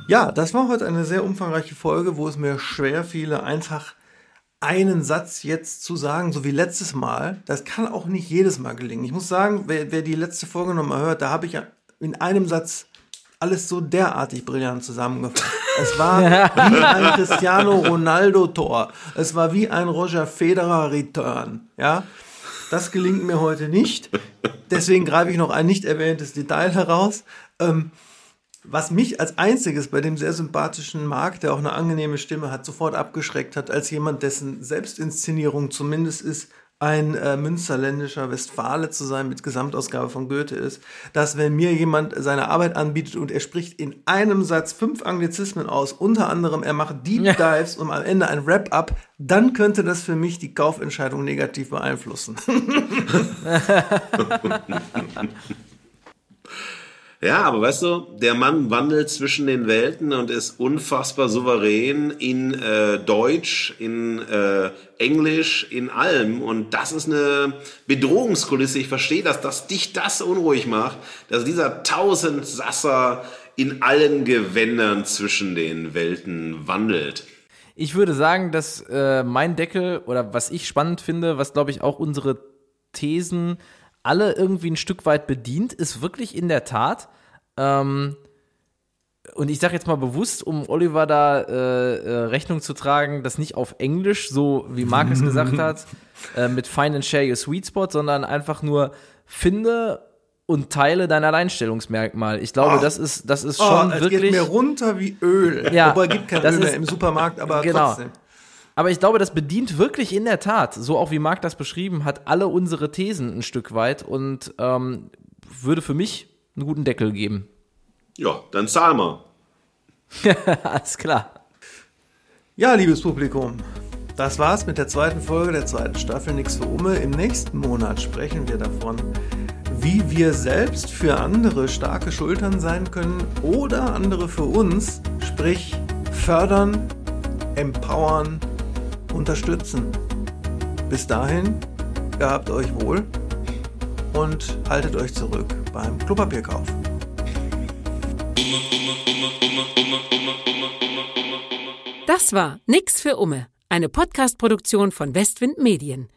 Ja, das war heute eine sehr umfangreiche Folge, wo es mir schwer fiel, einfach einen Satz jetzt zu sagen, so wie letztes Mal. Das kann auch nicht jedes Mal gelingen. Ich muss sagen, wer, wer die letzte Folge nochmal hört, da habe ich ja in einem Satz alles so derartig brillant zusammengefasst. [laughs] Es war wie ein Cristiano Ronaldo Tor. Es war wie ein Roger Federer Return. Ja, das gelingt mir heute nicht. Deswegen greife ich noch ein nicht erwähntes Detail heraus. Ähm, was mich als einziges bei dem sehr sympathischen Marc, der auch eine angenehme Stimme hat, sofort abgeschreckt hat, als jemand, dessen Selbstinszenierung zumindest ist, ein äh, münsterländischer Westfale zu sein mit Gesamtausgabe von Goethe ist, dass wenn mir jemand seine Arbeit anbietet und er spricht in einem Satz fünf Anglizismen aus, unter anderem er macht Deep Dives und am Ende ein Wrap-up, dann könnte das für mich die Kaufentscheidung negativ beeinflussen. [laughs] [laughs] Ja, aber weißt du, der Mann wandelt zwischen den Welten und ist unfassbar souverän in äh, Deutsch, in äh, Englisch, in allem. Und das ist eine Bedrohungskulisse. Ich verstehe, dass, dass dich das unruhig macht, dass dieser Tausendsasser in allen Gewändern zwischen den Welten wandelt. Ich würde sagen, dass äh, mein Deckel oder was ich spannend finde, was glaube ich auch unsere Thesen alle irgendwie ein Stück weit bedient, ist wirklich in der Tat, ähm, und ich sage jetzt mal bewusst, um Oliver da äh, äh, Rechnung zu tragen, das nicht auf Englisch, so wie Marc es [laughs] gesagt hat, äh, mit Find and Share Your Sweet Spot, sondern einfach nur finde und teile dein Alleinstellungsmerkmal. Ich glaube, Oh. das ist, das ist Oh, schon es wirklich. geht mir runter wie Öl. Ja, Wobei gibt kein Öl mehr ist- im Supermarkt, aber Genau. trotzdem. Aber ich glaube, das bedient wirklich in der Tat, so auch wie Marc das beschrieben hat, alle unsere Thesen ein Stück weit und ähm, würde für mich einen guten Deckel geben. Ja, dann zahl mal. [laughs] Alles klar. Ja, liebes Publikum, das war's mit der zweiten Folge der zweiten Staffel Nix für Umme. Im nächsten Monat sprechen wir davon, wie wir selbst für andere starke Schultern sein können oder andere für uns, sprich fördern, empowern, unterstützen. Bis dahin, gehabt euch wohl und haltet euch zurück beim Klopapierkauf. Das war Nix für Umme, eine Podcast-Produktion von Westwind Medien.